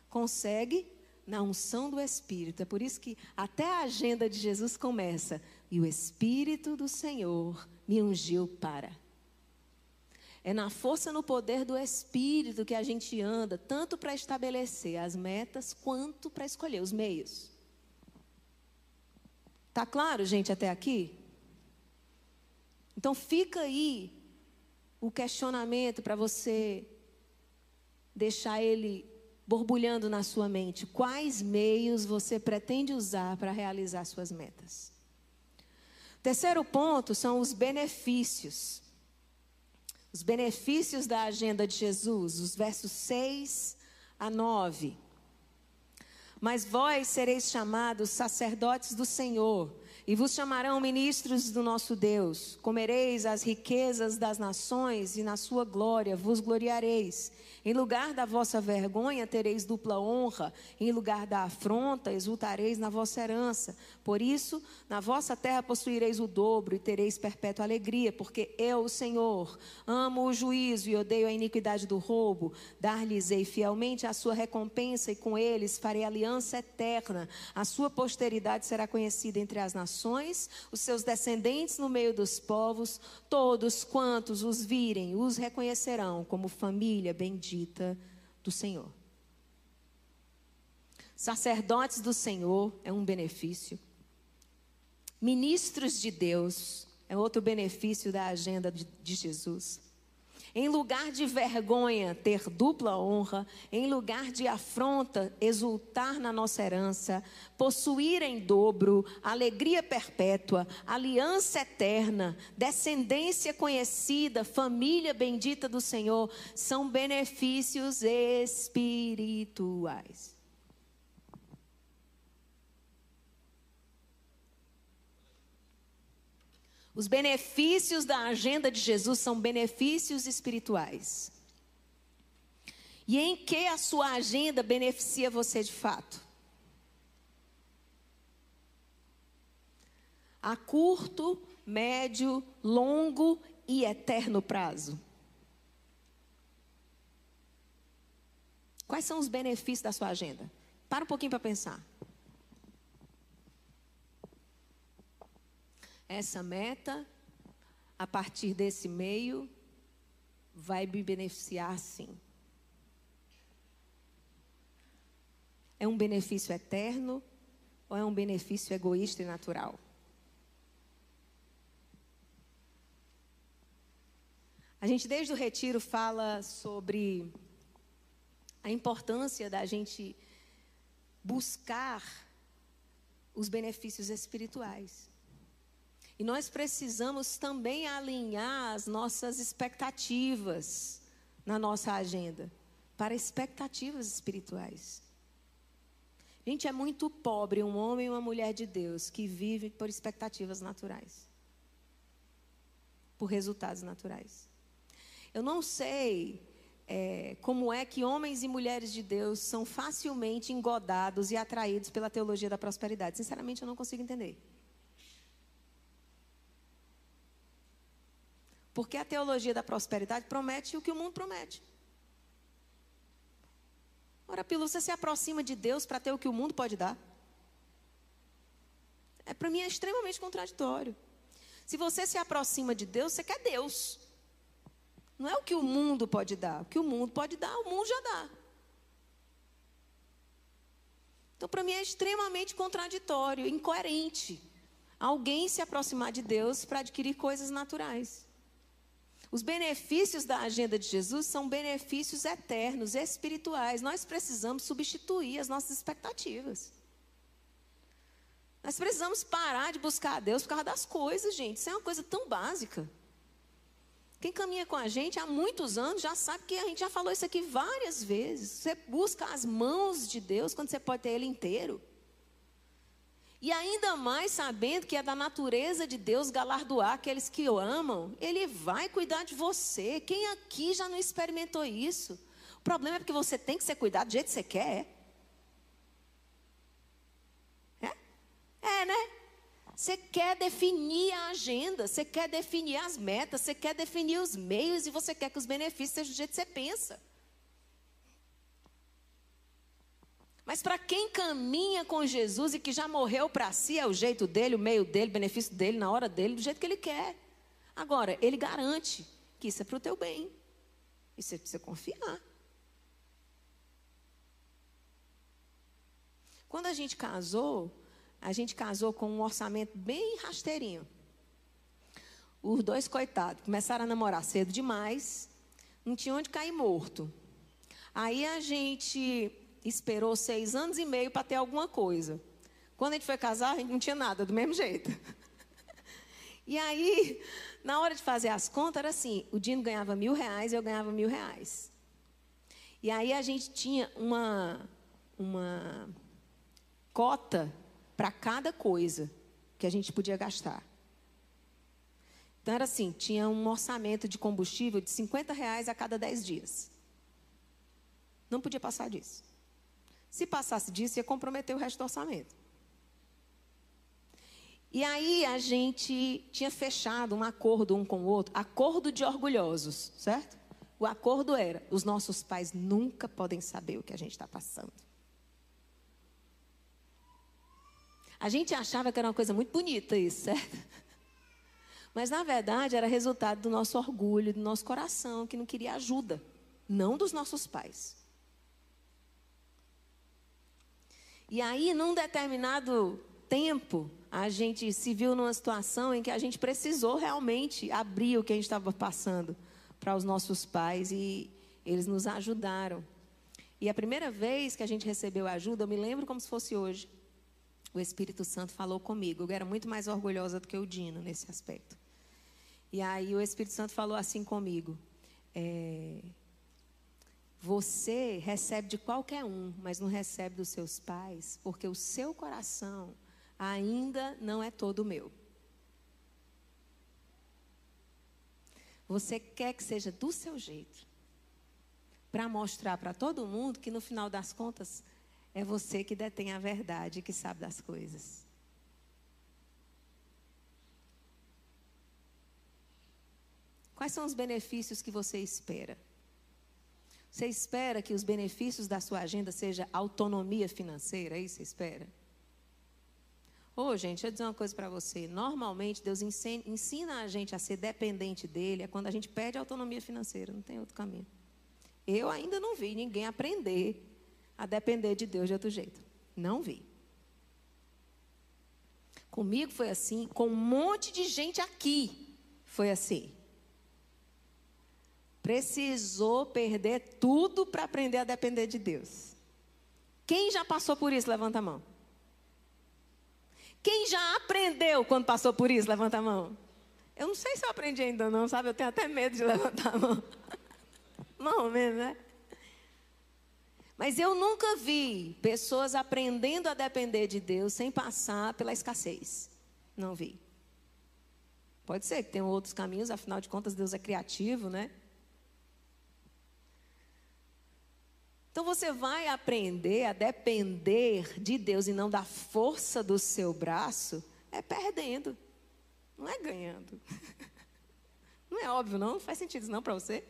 Consegue na unção do Espírito. É por isso que até a agenda de Jesus começa. E o Espírito do Senhor me ungiu para. É na força, no poder do Espírito que a gente anda, tanto para estabelecer as metas, quanto para escolher os meios. Tá claro, gente, até aqui? Então fica aí o questionamento para você deixar ele borbulhando na sua mente. Quais meios você pretende usar para realizar suas metas? Terceiro ponto são os benefícios. Os benefícios da agenda de Jesus, os versos 6 a 9. Mas vós sereis chamados sacerdotes do Senhor, e vos chamarão ministros do nosso Deus. Comereis as riquezas das nações, e na sua glória vos gloriareis. Em lugar da vossa vergonha tereis dupla honra, em lugar da afronta exultareis na vossa herança. Por isso, na vossa terra possuireis o dobro e tereis perpétua alegria, porque eu, o Senhor, amo o juízo e odeio a iniquidade do roubo. Dar-lhes-ei fielmente a sua recompensa e com eles farei aliança eterna. A sua posteridade será conhecida entre as nações, os seus descendentes no meio dos povos, todos quantos os virem os reconhecerão como família bendita bendita do Senhor. Sacerdotes do Senhor é um benefício. Ministros de Deus é outro benefício da agenda de, de Jesus. Em lugar de vergonha, ter dupla honra. Em lugar de afronta, exultar na nossa herança. Possuir em dobro, alegria perpétua, aliança eterna, descendência conhecida, família bendita do Senhor. São benefícios espirituais. Os benefícios da agenda de Jesus são benefícios espirituais. E em que a sua agenda beneficia você de fato? A curto, médio, longo e eterno prazo. Quais são os benefícios da sua agenda? Para um pouquinho para pensar. Essa meta, a partir desse meio, vai me beneficiar sim. É um benefício eterno ou é um benefício egoísta e natural? A gente, desde o retiro, fala sobre a importância da gente buscar os benefícios espirituais. E nós precisamos também alinhar as nossas expectativas na nossa agenda para expectativas espirituais. Gente, é muito pobre um homem e uma mulher de Deus que vive por expectativas naturais, por resultados naturais. Eu não sei é, como é que homens e mulheres de Deus são facilmente engodados e atraídos pela teologia da prosperidade. Sinceramente, eu não consigo entender. Porque a teologia da prosperidade promete o que o mundo promete. Ora, Pilu, você se aproxima de Deus para ter o que o mundo pode dar? É para mim é extremamente contraditório. Se você se aproxima de Deus, você quer Deus. Não é o que o mundo pode dar. O que o mundo pode dar, o mundo já dá. Então, para mim é extremamente contraditório, incoerente alguém se aproximar de Deus para adquirir coisas naturais. Os benefícios da agenda de Jesus são benefícios eternos, espirituais. Nós precisamos substituir as nossas expectativas. Nós precisamos parar de buscar a Deus por causa das coisas, gente. Isso é uma coisa tão básica. Quem caminha com a gente há muitos anos já sabe que a gente já falou isso aqui várias vezes. Você busca as mãos de Deus quando você pode ter Ele inteiro. E ainda mais sabendo que é da natureza de Deus galardoar aqueles que o amam, Ele vai cuidar de você. Quem aqui já não experimentou isso? O problema é porque você tem que ser cuidado do jeito que você quer. É? É, né? Você quer definir a agenda, você quer definir as metas, você quer definir os meios e você quer que os benefícios sejam do jeito que você pensa. Mas para quem caminha com Jesus e que já morreu para si, é o jeito dele, o meio dele, o benefício dele, na hora dele, do jeito que ele quer. Agora, ele garante que isso é para o teu bem. E você precisa confiar. Quando a gente casou, a gente casou com um orçamento bem rasteirinho. Os dois coitados começaram a namorar cedo demais, não tinha onde cair morto. Aí a gente esperou seis anos e meio para ter alguma coisa. Quando a gente foi casar, a gente não tinha nada, do mesmo jeito. E aí, na hora de fazer as contas, era assim: o Dino ganhava mil reais e eu ganhava mil reais. E aí a gente tinha uma, uma cota para cada coisa que a gente podia gastar. Então era assim: tinha um orçamento de combustível de 50 reais a cada 10 dias. Não podia passar disso. Se passasse disso, ia comprometer o resto do orçamento. E aí a gente tinha fechado um acordo um com o outro, acordo de orgulhosos, certo? O acordo era: os nossos pais nunca podem saber o que a gente está passando. A gente achava que era uma coisa muito bonita isso, certo? Mas na verdade era resultado do nosso orgulho, do nosso coração que não queria ajuda, não dos nossos pais. E aí, num determinado tempo, a gente se viu numa situação em que a gente precisou realmente abrir o que a gente estava passando para os nossos pais e eles nos ajudaram. E a primeira vez que a gente recebeu ajuda, eu me lembro como se fosse hoje. O Espírito Santo falou comigo. Eu era muito mais orgulhosa do que o Dino nesse aspecto. E aí o Espírito Santo falou assim comigo: é, você recebe de qualquer um, mas não recebe dos seus pais, porque o seu coração ainda não é todo meu. Você quer que seja do seu jeito, para mostrar para todo mundo que no final das contas é você que detém a verdade, que sabe das coisas. Quais são os benefícios que você espera? Você espera que os benefícios da sua agenda seja autonomia financeira? É isso que você espera? Ô, oh, gente, deixa eu dizer uma coisa para você. Normalmente, Deus ensina a gente a ser dependente dele é quando a gente perde autonomia financeira. Não tem outro caminho. Eu ainda não vi ninguém aprender a depender de Deus de outro jeito. Não vi. Comigo foi assim, com um monte de gente aqui foi assim precisou perder tudo para aprender a depender de Deus. Quem já passou por isso? Levanta a mão. Quem já aprendeu quando passou por isso? Levanta a mão. Eu não sei se eu aprendi ainda não, sabe? Eu tenho até medo de levantar a mão. Não mesmo, né? Mas eu nunca vi pessoas aprendendo a depender de Deus sem passar pela escassez. Não vi. Pode ser que tenham outros caminhos, afinal de contas, Deus é criativo, né? Então você vai aprender a depender de Deus e não da força do seu braço, é perdendo, não é ganhando. Não é óbvio, não? Não faz sentido isso não para você?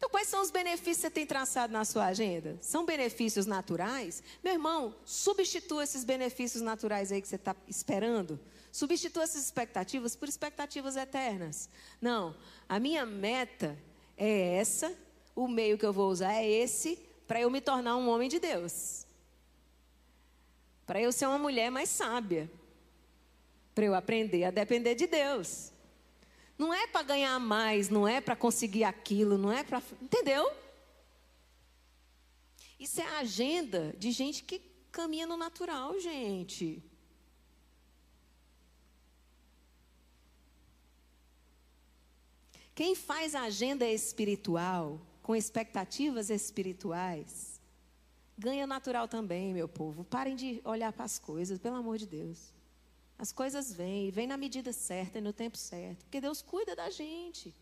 Então, quais são os benefícios que você tem traçado na sua agenda? São benefícios naturais? Meu irmão, substitua esses benefícios naturais aí que você está esperando. Substitua essas expectativas por expectativas eternas. Não, a minha meta é essa, o meio que eu vou usar é esse, para eu me tornar um homem de Deus. Para eu ser uma mulher mais sábia. Para eu aprender a depender de Deus. Não é para ganhar mais, não é para conseguir aquilo, não é para. Entendeu? Isso é a agenda de gente que caminha no natural, gente. Quem faz a agenda espiritual, com expectativas espirituais, ganha natural também, meu povo. Parem de olhar para as coisas, pelo amor de Deus. As coisas vêm, vêm na medida certa e no tempo certo, porque Deus cuida da gente.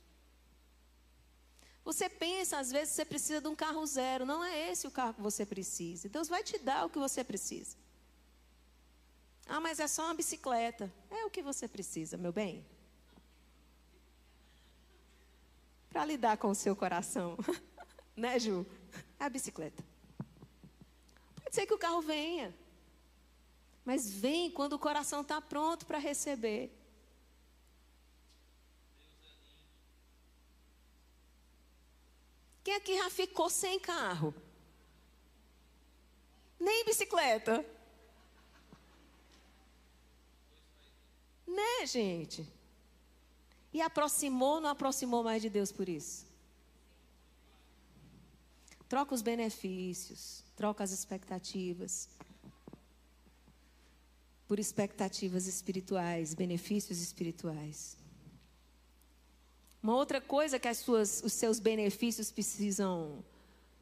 Você pensa, às vezes, você precisa de um carro zero. Não é esse o carro que você precisa. Deus vai te dar o que você precisa. Ah, mas é só uma bicicleta. É o que você precisa, meu bem. Para lidar com o seu coração. né, Ju? É a bicicleta. Pode ser que o carro venha. Mas vem quando o coração está pronto para receber. Quem aqui já ficou sem carro? Nem bicicleta. Né, gente? E aproximou ou não aproximou mais de Deus por isso? Troca os benefícios, troca as expectativas por expectativas espirituais, benefícios espirituais. Uma outra coisa que suas, os seus benefícios precisam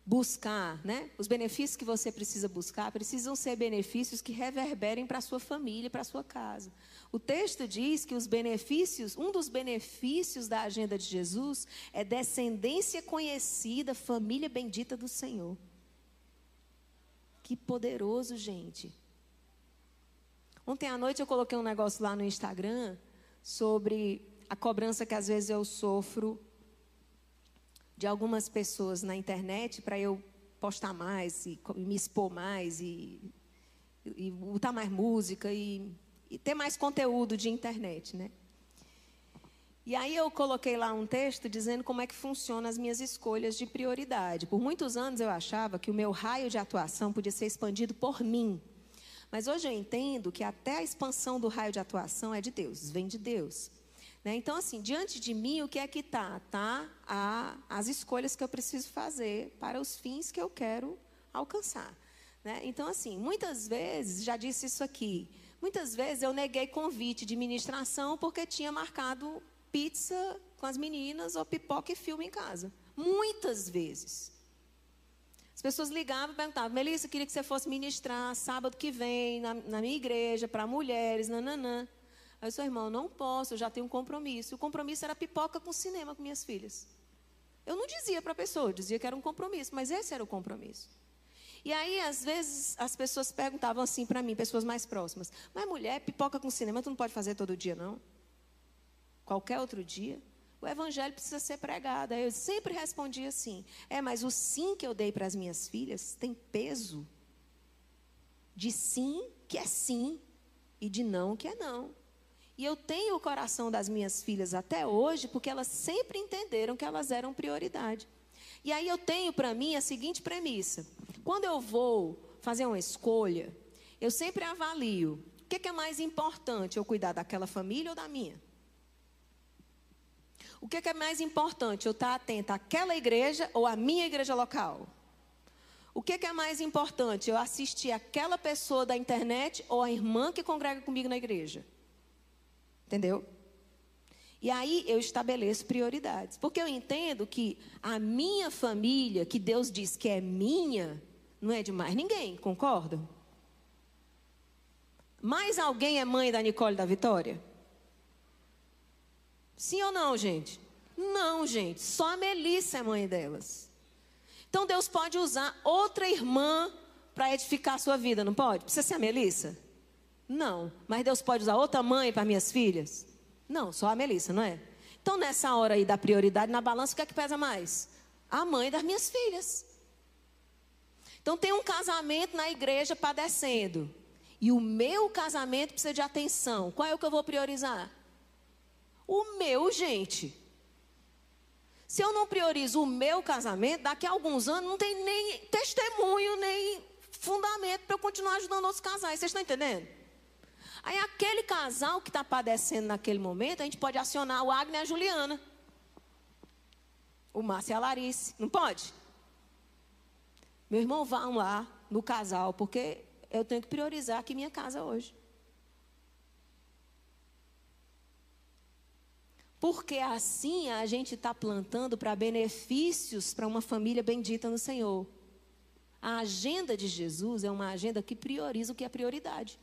buscar, né? Os benefícios que você precisa buscar precisam ser benefícios que reverberem para a sua família, para a sua casa. O texto diz que os benefícios, um dos benefícios da agenda de Jesus é descendência conhecida, família bendita do Senhor. Que poderoso, gente. Ontem à noite eu coloquei um negócio lá no Instagram sobre a cobrança que às vezes eu sofro de algumas pessoas na internet para eu postar mais e me expor mais e, e, botar mais música e, e ter mais conteúdo de internet, né? E aí eu coloquei lá um texto dizendo como é que funcionam as minhas escolhas de prioridade. Por muitos anos eu achava que o meu raio de atuação podia ser expandido por mim, mas hoje eu entendo que até a expansão do raio de atuação é de Deus, vem de Deus. Né? Então, assim, diante de mim, o que é que está? Tá a, as escolhas que eu preciso fazer para os fins que eu quero alcançar. Né? Então, assim, muitas vezes, já disse isso aqui, muitas vezes eu neguei convite de ministração porque tinha marcado pizza com as meninas ou pipoca e filme em casa. Muitas vezes. As pessoas ligavam e perguntavam, Melissa, queria que você fosse ministrar sábado que vem na, na minha igreja para mulheres, nananã. Aí eu irmão, não posso, eu já tenho um compromisso. O compromisso era pipoca com cinema com minhas filhas. Eu não dizia para a pessoa, eu dizia que era um compromisso, mas esse era o compromisso. E aí, às vezes, as pessoas perguntavam assim para mim, pessoas mais próximas: Mas mulher, pipoca com cinema, tu não pode fazer todo dia, não? Qualquer outro dia? o evangelho precisa ser pregado. Aí eu sempre respondia assim: é, mas o sim que eu dei para as minhas filhas tem peso de sim que é sim e de não que é não. E eu tenho o coração das minhas filhas até hoje porque elas sempre entenderam que elas eram prioridade. E aí eu tenho para mim a seguinte premissa: quando eu vou fazer uma escolha, eu sempre avalio o que é mais importante, eu cuidar daquela família ou da minha. O que é, mais importante? Eu estar atenta àquela igreja ou à minha igreja local? O que é mais importante? Eu assistir aquela pessoa da internet ou a irmã que congrega comigo na igreja? Entendeu? E aí eu estabeleço prioridades. Porque eu entendo que a minha família, que Deus diz que é minha, não é de mais ninguém, concordam? Mais alguém é mãe da Nicole da Vitória? Sim ou não, gente? Não, gente. Só a Melissa é mãe delas. Então Deus pode usar outra irmã para edificar a sua vida, não pode? Precisa ser a Melissa? Não. Mas Deus pode usar outra mãe para minhas filhas? Não, só a Melissa, não é? Então nessa hora aí da prioridade, na balança, o que é que pesa mais? a mãe das minhas filhas. Então tem um casamento na igreja padecendo. E o meu casamento precisa de atenção. Qual é o que eu vou priorizar? O meu, gente. Se eu não priorizo o meu casamento, daqui a alguns anos não tem nem testemunho, nem fundamento para eu continuar ajudando outros casais. Vocês estão entendendo? Aí aquele casal que está padecendo naquele momento, a gente pode acionar o Agnes e a Juliana. O Márcio e a Larice. Não pode? Meu irmão, vão lá no casal, porque eu tenho que priorizar aqui minha casa hoje. Porque assim a gente está plantando para benefícios para uma família bendita no Senhor. A agenda de Jesus é uma agenda que prioriza o que é prioridade.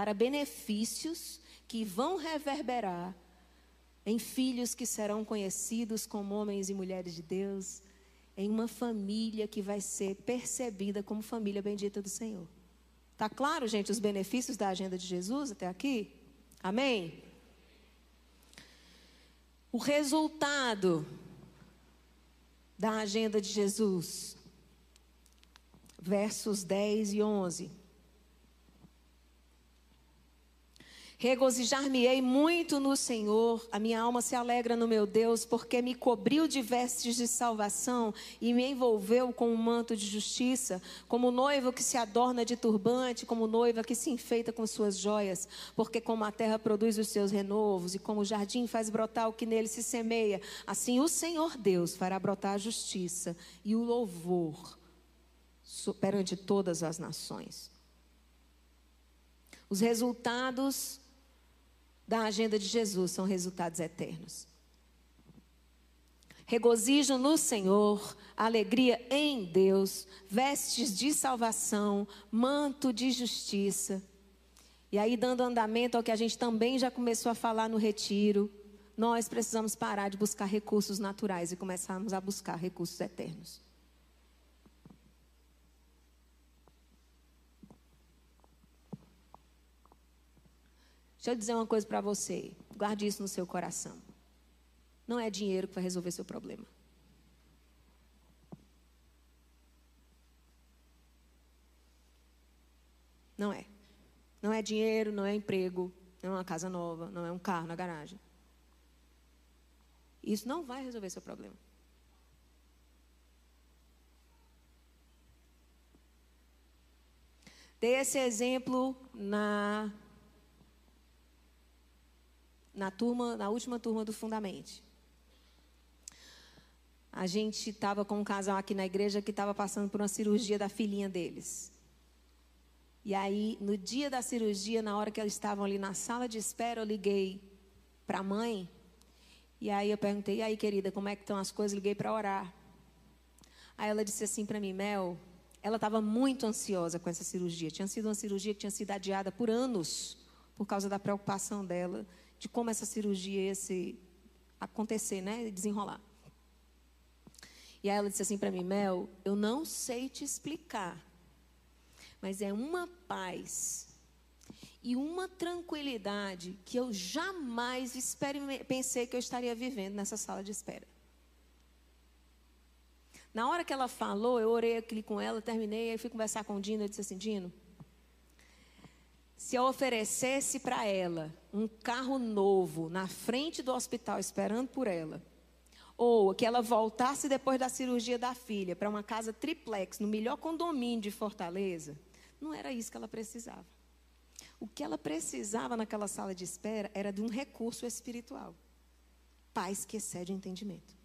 Para benefícios que vão reverberar em filhos que serão conhecidos como homens e mulheres de Deus, em uma família que vai ser percebida como família bendita do Senhor. Tá claro, gente, os benefícios da agenda de Jesus até aqui? Amém? O resultado da agenda de Jesus, versos 10 e 11. Regozijar-me-ei muito no Senhor, a minha alma se alegra no meu Deus, porque me cobriu de vestes de salvação e me envolveu com um manto de justiça, como noivo que se adorna de turbante, como noiva que se enfeita com suas joias, porque como a terra produz os seus renovos e como o jardim faz brotar o que nele se semeia, assim o Senhor Deus fará brotar a justiça e o louvor perante todas as nações. Os resultados da agenda de Jesus são resultados eternos. Regozijo no Senhor, alegria em Deus, vestes de salvação, manto de justiça. E aí, dando andamento ao que a gente também já começou a falar no retiro, nós precisamos parar de buscar recursos naturais e começarmos a buscar recursos eternos. Deixa eu dizer uma coisa para você. Guarde isso no seu coração. Não é dinheiro que vai resolver seu problema. Não é. Não é dinheiro, não é emprego, não é uma casa nova, não é um carro na garagem. Isso não vai resolver seu problema. Dei esse exemplo na na turma, na última turma do Fundamente. A gente estava com um casal aqui na igreja que estava passando por uma cirurgia da filhinha deles. E aí, no dia da cirurgia, na hora que eles estavam ali na sala de espera, eu liguei para a mãe. E aí eu perguntei: "E aí, querida, como é que estão as coisas?" Liguei para orar. Aí ela disse assim para mim: "Mel, ela estava muito ansiosa com essa cirurgia. Tinha sido uma cirurgia que tinha sido adiada por anos por causa da preocupação dela de como essa cirurgia ia se acontecer, né? Desenrolar. E aí ela disse assim para mim, Mel, eu não sei te explicar, mas é uma paz e uma tranquilidade que eu jamais pensei que eu estaria vivendo nessa sala de espera. Na hora que ela falou, eu orei aqui com ela, terminei, aí fui conversar com o Dino, eu disse assim, Dino, se eu oferecesse para ela um carro novo na frente do hospital esperando por ela, ou que ela voltasse depois da cirurgia da filha para uma casa triplex no melhor condomínio de Fortaleza, não era isso que ela precisava. O que ela precisava naquela sala de espera era de um recurso espiritual. Paz que excede o entendimento.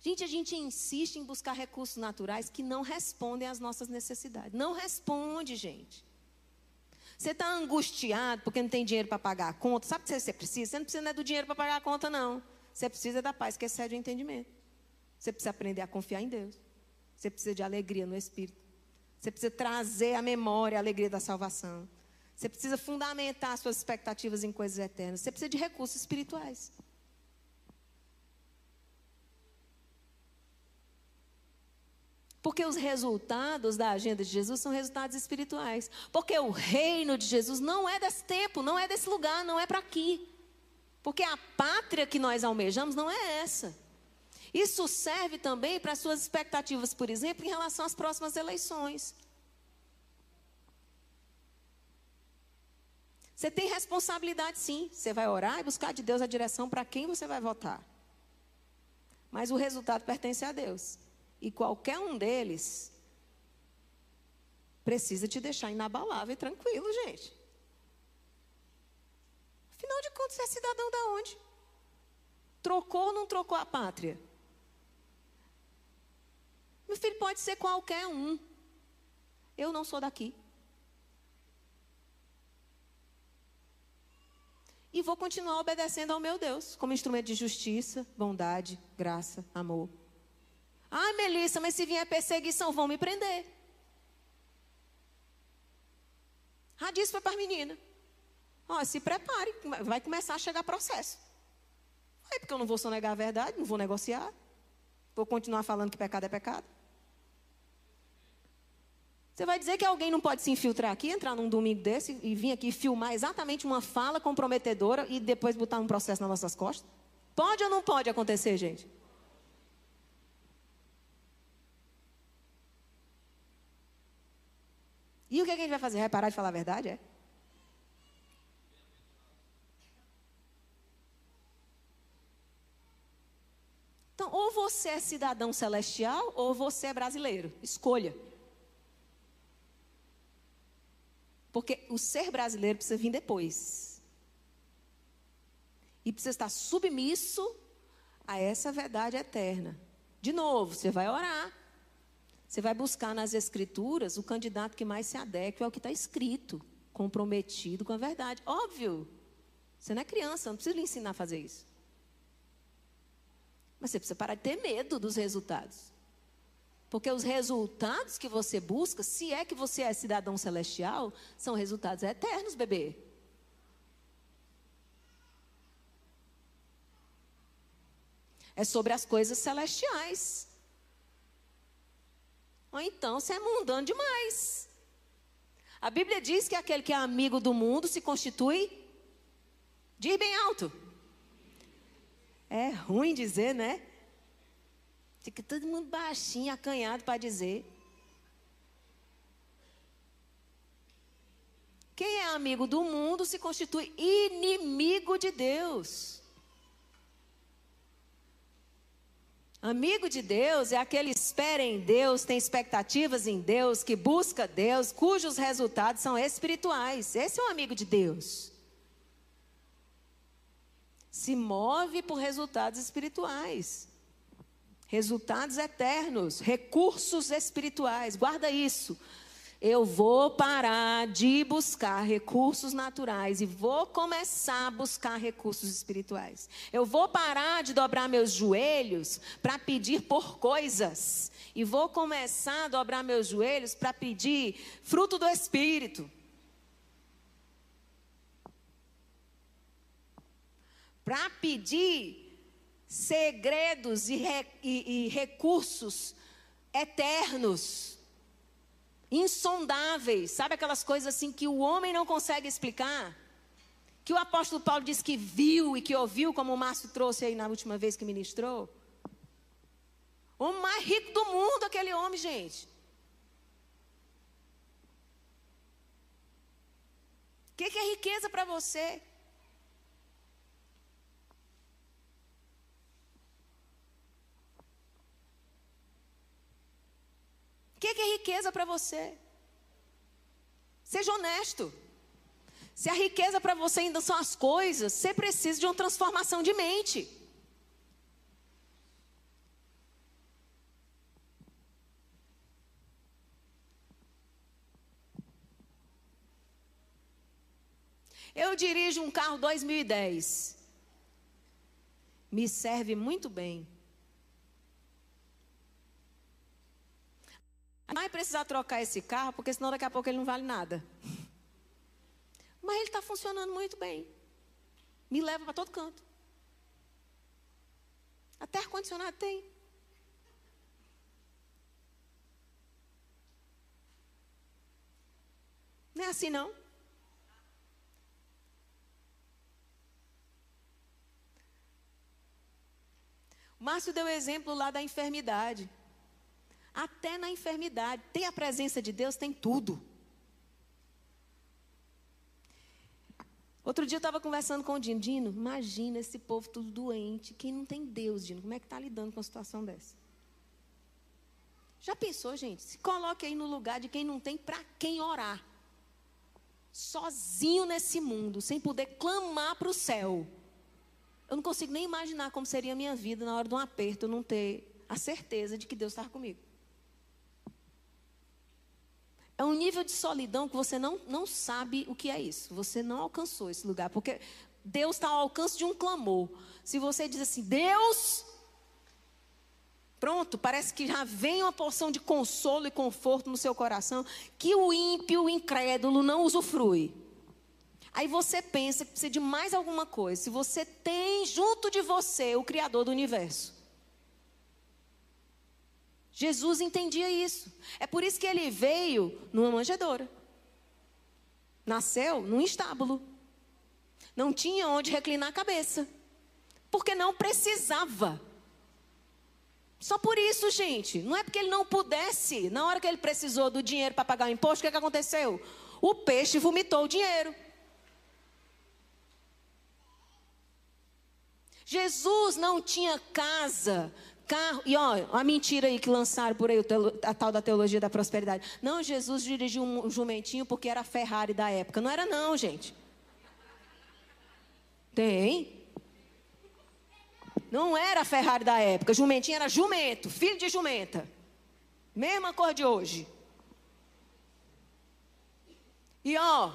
Gente, a gente insiste em buscar recursos naturais que não respondem às nossas necessidades. Não responde, gente. Você está angustiado porque não tem dinheiro para pagar a conta. Sabe o que você precisa? Você não precisa do dinheiro para pagar a conta, não. Você precisa da paz que excede o entendimento. Você precisa aprender a confiar em Deus. Você precisa de alegria no Espírito. Você precisa trazer à memória a alegria da salvação. Você precisa fundamentar suas expectativas em coisas eternas. Você precisa de recursos espirituais. Porque os resultados da agenda de Jesus são resultados espirituais. Porque o reino de Jesus não é desse tempo, não é desse lugar, não é para aqui. Porque a pátria que nós almejamos não é essa. Isso serve também para suas expectativas, por exemplo, em relação às próximas eleições. Você tem responsabilidade, sim. Você vai orar e buscar de Deus a direção para quem você vai votar. Mas o resultado pertence a Deus. E qualquer um deles precisa te deixar inabalável e tranquilo, gente. Afinal de contas, é cidadão da onde? Trocou ou não trocou a pátria? Meu filho pode ser qualquer um. Eu não sou daqui. E vou continuar obedecendo ao meu Deus, como instrumento de justiça, bondade, graça, amor. Ah, Melissa, mas se vier perseguição, vão me prender. Ah, disse foi para a menina. Ó, se prepare, vai começar a chegar processo. É porque eu não vou sonegar a verdade, não vou negociar. Vou continuar falando que pecado é pecado. Você vai dizer que alguém não pode se infiltrar aqui, entrar num domingo desse e vir aqui filmar exatamente uma fala comprometedora e depois botar um processo nas nossas costas? Pode ou não pode acontecer, gente? E o que, é que a gente vai fazer? Vai parar de falar a verdade? É? Então, ou você é cidadão celestial ou você é brasileiro. Escolha. Porque o ser brasileiro precisa vir depois. E precisa estar submisso a essa verdade eterna. De novo, você vai orar. Você vai buscar nas escrituras o candidato que mais se adequa ao que está escrito, comprometido com a verdade. Óbvio. Você não é criança, não precisa lhe ensinar a fazer isso. Mas você precisa parar de ter medo dos resultados. Porque os resultados que você busca, se é que você é cidadão celestial, são resultados eternos, bebê. É sobre as coisas celestiais. Ou então você é mundano demais. A Bíblia diz que aquele que é amigo do mundo se constitui. Diz bem alto. É ruim dizer, né? Fica todo mundo baixinho, acanhado para dizer. Quem é amigo do mundo se constitui inimigo de Deus. Amigo de Deus é aquele que espera em Deus, tem expectativas em Deus, que busca Deus, cujos resultados são espirituais. Esse é um amigo de Deus. Se move por resultados espirituais. Resultados eternos, recursos espirituais. Guarda isso. Eu vou parar de buscar recursos naturais e vou começar a buscar recursos espirituais. Eu vou parar de dobrar meus joelhos para pedir por coisas e vou começar a dobrar meus joelhos para pedir fruto do Espírito. Para pedir segredos e, re, e, e recursos eternos insondáveis, sabe aquelas coisas assim que o homem não consegue explicar? Que o apóstolo Paulo diz que viu e que ouviu, como o Márcio trouxe aí na última vez que ministrou. O mais rico do mundo, aquele homem, gente. O que, que é riqueza para você? O que, é riqueza para você? Seja honesto. Se a riqueza para você ainda são as coisas, você precisa de uma transformação de mente. Eu dirijo um carro 2010. Me serve muito bem. Vai precisar trocar esse carro, porque senão daqui a pouco ele não vale nada. Mas ele está funcionando muito bem. Me leva para todo canto. Até ar-condicionado tem. Não é assim não? Márcio deu exemplo lá da enfermidade. Até na enfermidade, tem a presença de Deus, tem tudo. Outro dia eu estava conversando com o Dino. Dino, imagina esse povo tudo doente. Quem não tem Deus, Dino, como é que está lidando com uma situação dessa? Já pensou, gente? Se coloque aí no lugar de quem não tem para quem orar. Sozinho nesse mundo, sem poder clamar para o céu. Eu não consigo nem imaginar como seria a minha vida na hora de um aperto, não ter a certeza de que Deus estava comigo. É um nível de solidão que você não, não sabe o que é isso. Você não alcançou esse lugar. Porque Deus está ao alcance de um clamor. Se você diz assim, Deus, Pronto, parece que já vem uma porção de consolo e conforto no seu coração que o ímpio, o incrédulo não usufrui. Aí você pensa que precisa de mais alguma coisa. Se você tem junto de você o Criador do universo. Jesus entendia isso. É por isso que ele veio numa manjedoura. Nasceu num estábulo. Não tinha onde reclinar a cabeça. Porque não precisava. Só por isso, gente. Não é porque ele não pudesse. Na hora que ele precisou do dinheiro para pagar o imposto, o que, é que aconteceu? O peixe vomitou o dinheiro. Jesus não tinha casa, carro. E ó, a mentira aí que lançaram por aí, a tal da teologia da prosperidade. Não, Jesus dirigiu um jumentinho porque era a Ferrari da época. Não era, não, gente. Tem. Não era a Ferrari da época, jumentinho era jumento, filho de jumenta. Mesma cor de hoje. E ó,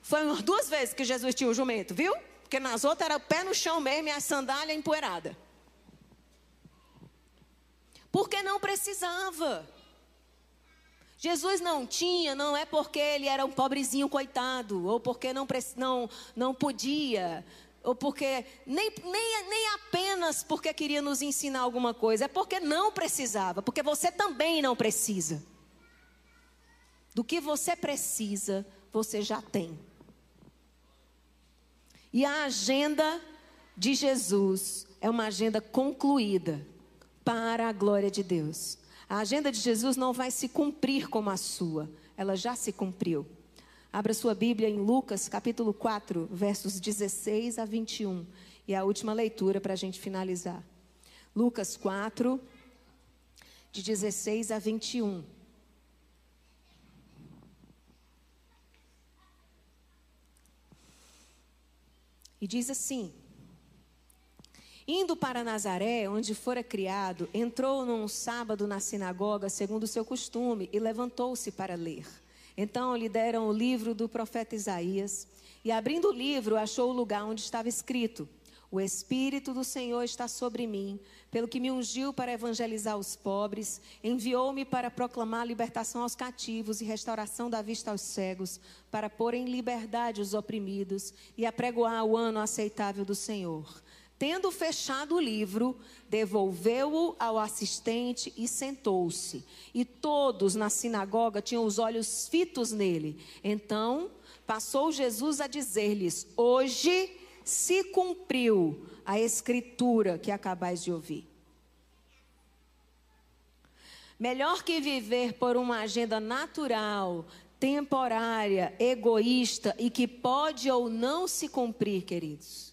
foi umas duas vezes que Jesus tinha o jumento, viu? Porque nas outras era o pé no chão mesmo e a sandália empoeirada. Porque não precisava. Jesus não tinha, não é porque ele era um pobrezinho coitado, ou porque não, não, não podia, ou porque nem, nem, nem apenas porque queria nos ensinar alguma coisa, é porque não precisava, porque você também não precisa. Do que você precisa, você já tem. E a agenda de Jesus é uma agenda concluída para a glória de Deus. A agenda de Jesus não vai se cumprir como a sua, ela já se cumpriu. Abra sua Bíblia em Lucas, capítulo 4, versos 16 a 21. E a última leitura para a gente finalizar. Lucas 4, de 16 a 21. E diz assim: Indo para Nazaré, onde fora criado, entrou num sábado na sinagoga, segundo o seu costume, e levantou-se para ler. Então lhe deram o livro do profeta Isaías, e abrindo o livro, achou o lugar onde estava escrito: O Espírito do Senhor está sobre mim, pelo que me ungiu para evangelizar os pobres, enviou-me para proclamar libertação aos cativos e restauração da vista aos cegos, para pôr em liberdade os oprimidos e apregoar o ano aceitável do Senhor. Tendo fechado o livro, devolveu-o ao assistente e sentou-se. E todos na sinagoga tinham os olhos fitos nele. Então passou Jesus a dizer-lhes: Hoje se cumpriu a escritura que acabais de ouvir. Melhor que viver por uma agenda natural, temporária, egoísta e que pode ou não se cumprir, queridos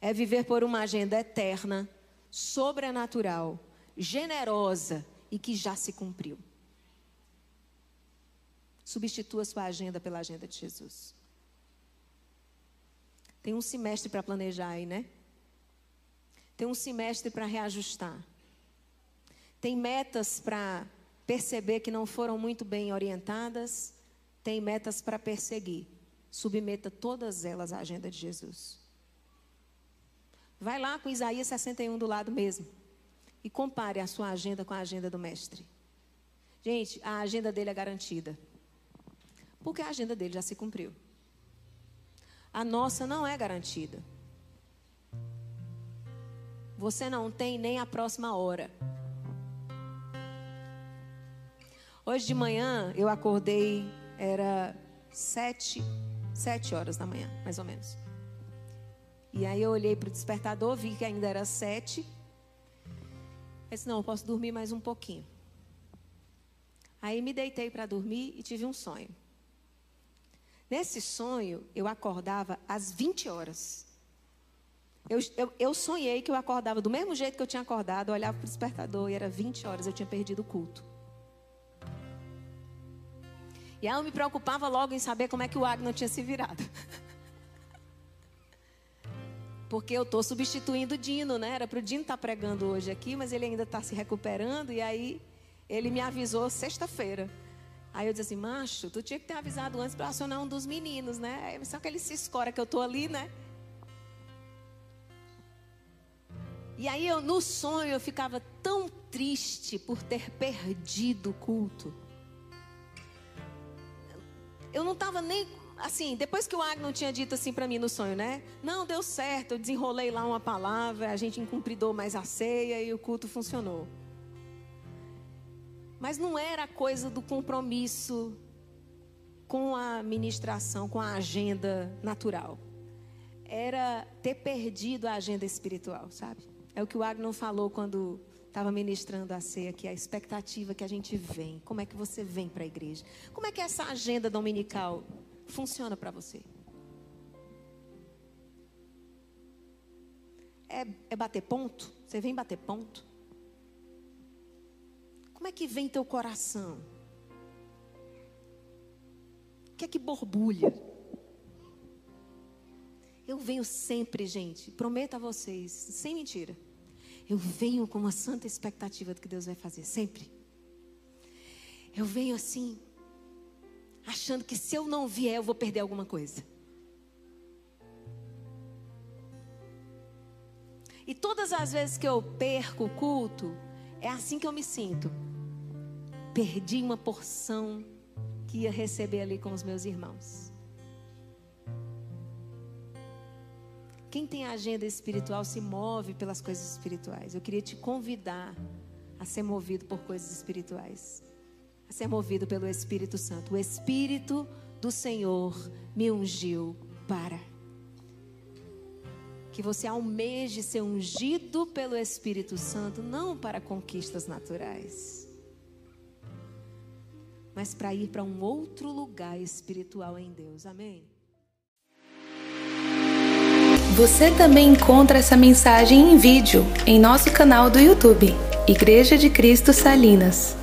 é viver por uma agenda eterna, sobrenatural, generosa e que já se cumpriu. Substitua sua agenda pela agenda de Jesus. Tem um semestre para planejar aí, né? Tem um semestre para reajustar. Tem metas para perceber que não foram muito bem orientadas. Tem metas para perseguir. Submeta todas elas à agenda de Jesus. Vai lá com Isaías 61 do lado mesmo. E compare a sua agenda com a agenda do mestre. Gente, a agenda dele é garantida. Porque a agenda dele já se cumpriu. A nossa não é garantida. Você não tem nem a próxima hora. Hoje de manhã eu acordei, era sete, sete horas da manhã, mais ou menos. E aí eu olhei para o despertador, vi que ainda era sete. Eu disse, não, eu posso dormir mais um pouquinho. Aí me deitei para dormir e tive um sonho. Nesse sonho, eu acordava às 20 horas. Eu, eu, eu, sonhei que eu acordava do mesmo jeito que eu tinha acordado, eu olhava para o despertador e era 20 horas, eu tinha perdido o culto. E aí eu me preocupava logo em saber como é que o Agno tinha se virado. Porque eu estou substituindo o Dino, né? Era para o Dino estar tá pregando hoje aqui, mas ele ainda está se recuperando. E aí ele me avisou sexta-feira. Aí eu disse assim, macho, tu tinha que ter avisado antes para acionar um dos meninos, né? Só que ele se escora que eu estou ali, né? E aí eu, no sonho, eu ficava tão triste por ter perdido o culto. Eu não estava nem assim, depois que o Agno tinha dito assim para mim no sonho, né? Não, deu certo, eu desenrolei lá uma palavra, a gente incumpridou mais a ceia e o culto funcionou. Mas não era coisa do compromisso com a ministração, com a agenda natural. Era ter perdido a agenda espiritual, sabe? É o que o Agnon falou quando estava ministrando a ceia, que é a expectativa que a gente vem. Como é que você vem para a igreja? Como é que essa agenda dominical funciona para você? É, é bater ponto? Você vem bater ponto? Como é que vem teu coração? O que é que borbulha? Eu venho sempre, gente, prometo a vocês, sem mentira. Eu venho com uma santa expectativa do que Deus vai fazer, sempre. Eu venho assim, achando que se eu não vier, eu vou perder alguma coisa. E todas as vezes que eu perco o culto, é assim que eu me sinto. Perdi uma porção que ia receber ali com os meus irmãos. Quem tem agenda espiritual se move pelas coisas espirituais. Eu queria te convidar a ser movido por coisas espirituais, a ser movido pelo Espírito Santo. O Espírito do Senhor me ungiu para que você almeje ser ungido pelo Espírito Santo, não para conquistas naturais, mas para ir para um outro lugar espiritual em Deus. Amém? Você também encontra essa mensagem em vídeo em nosso canal do YouTube, Igreja de Cristo Salinas.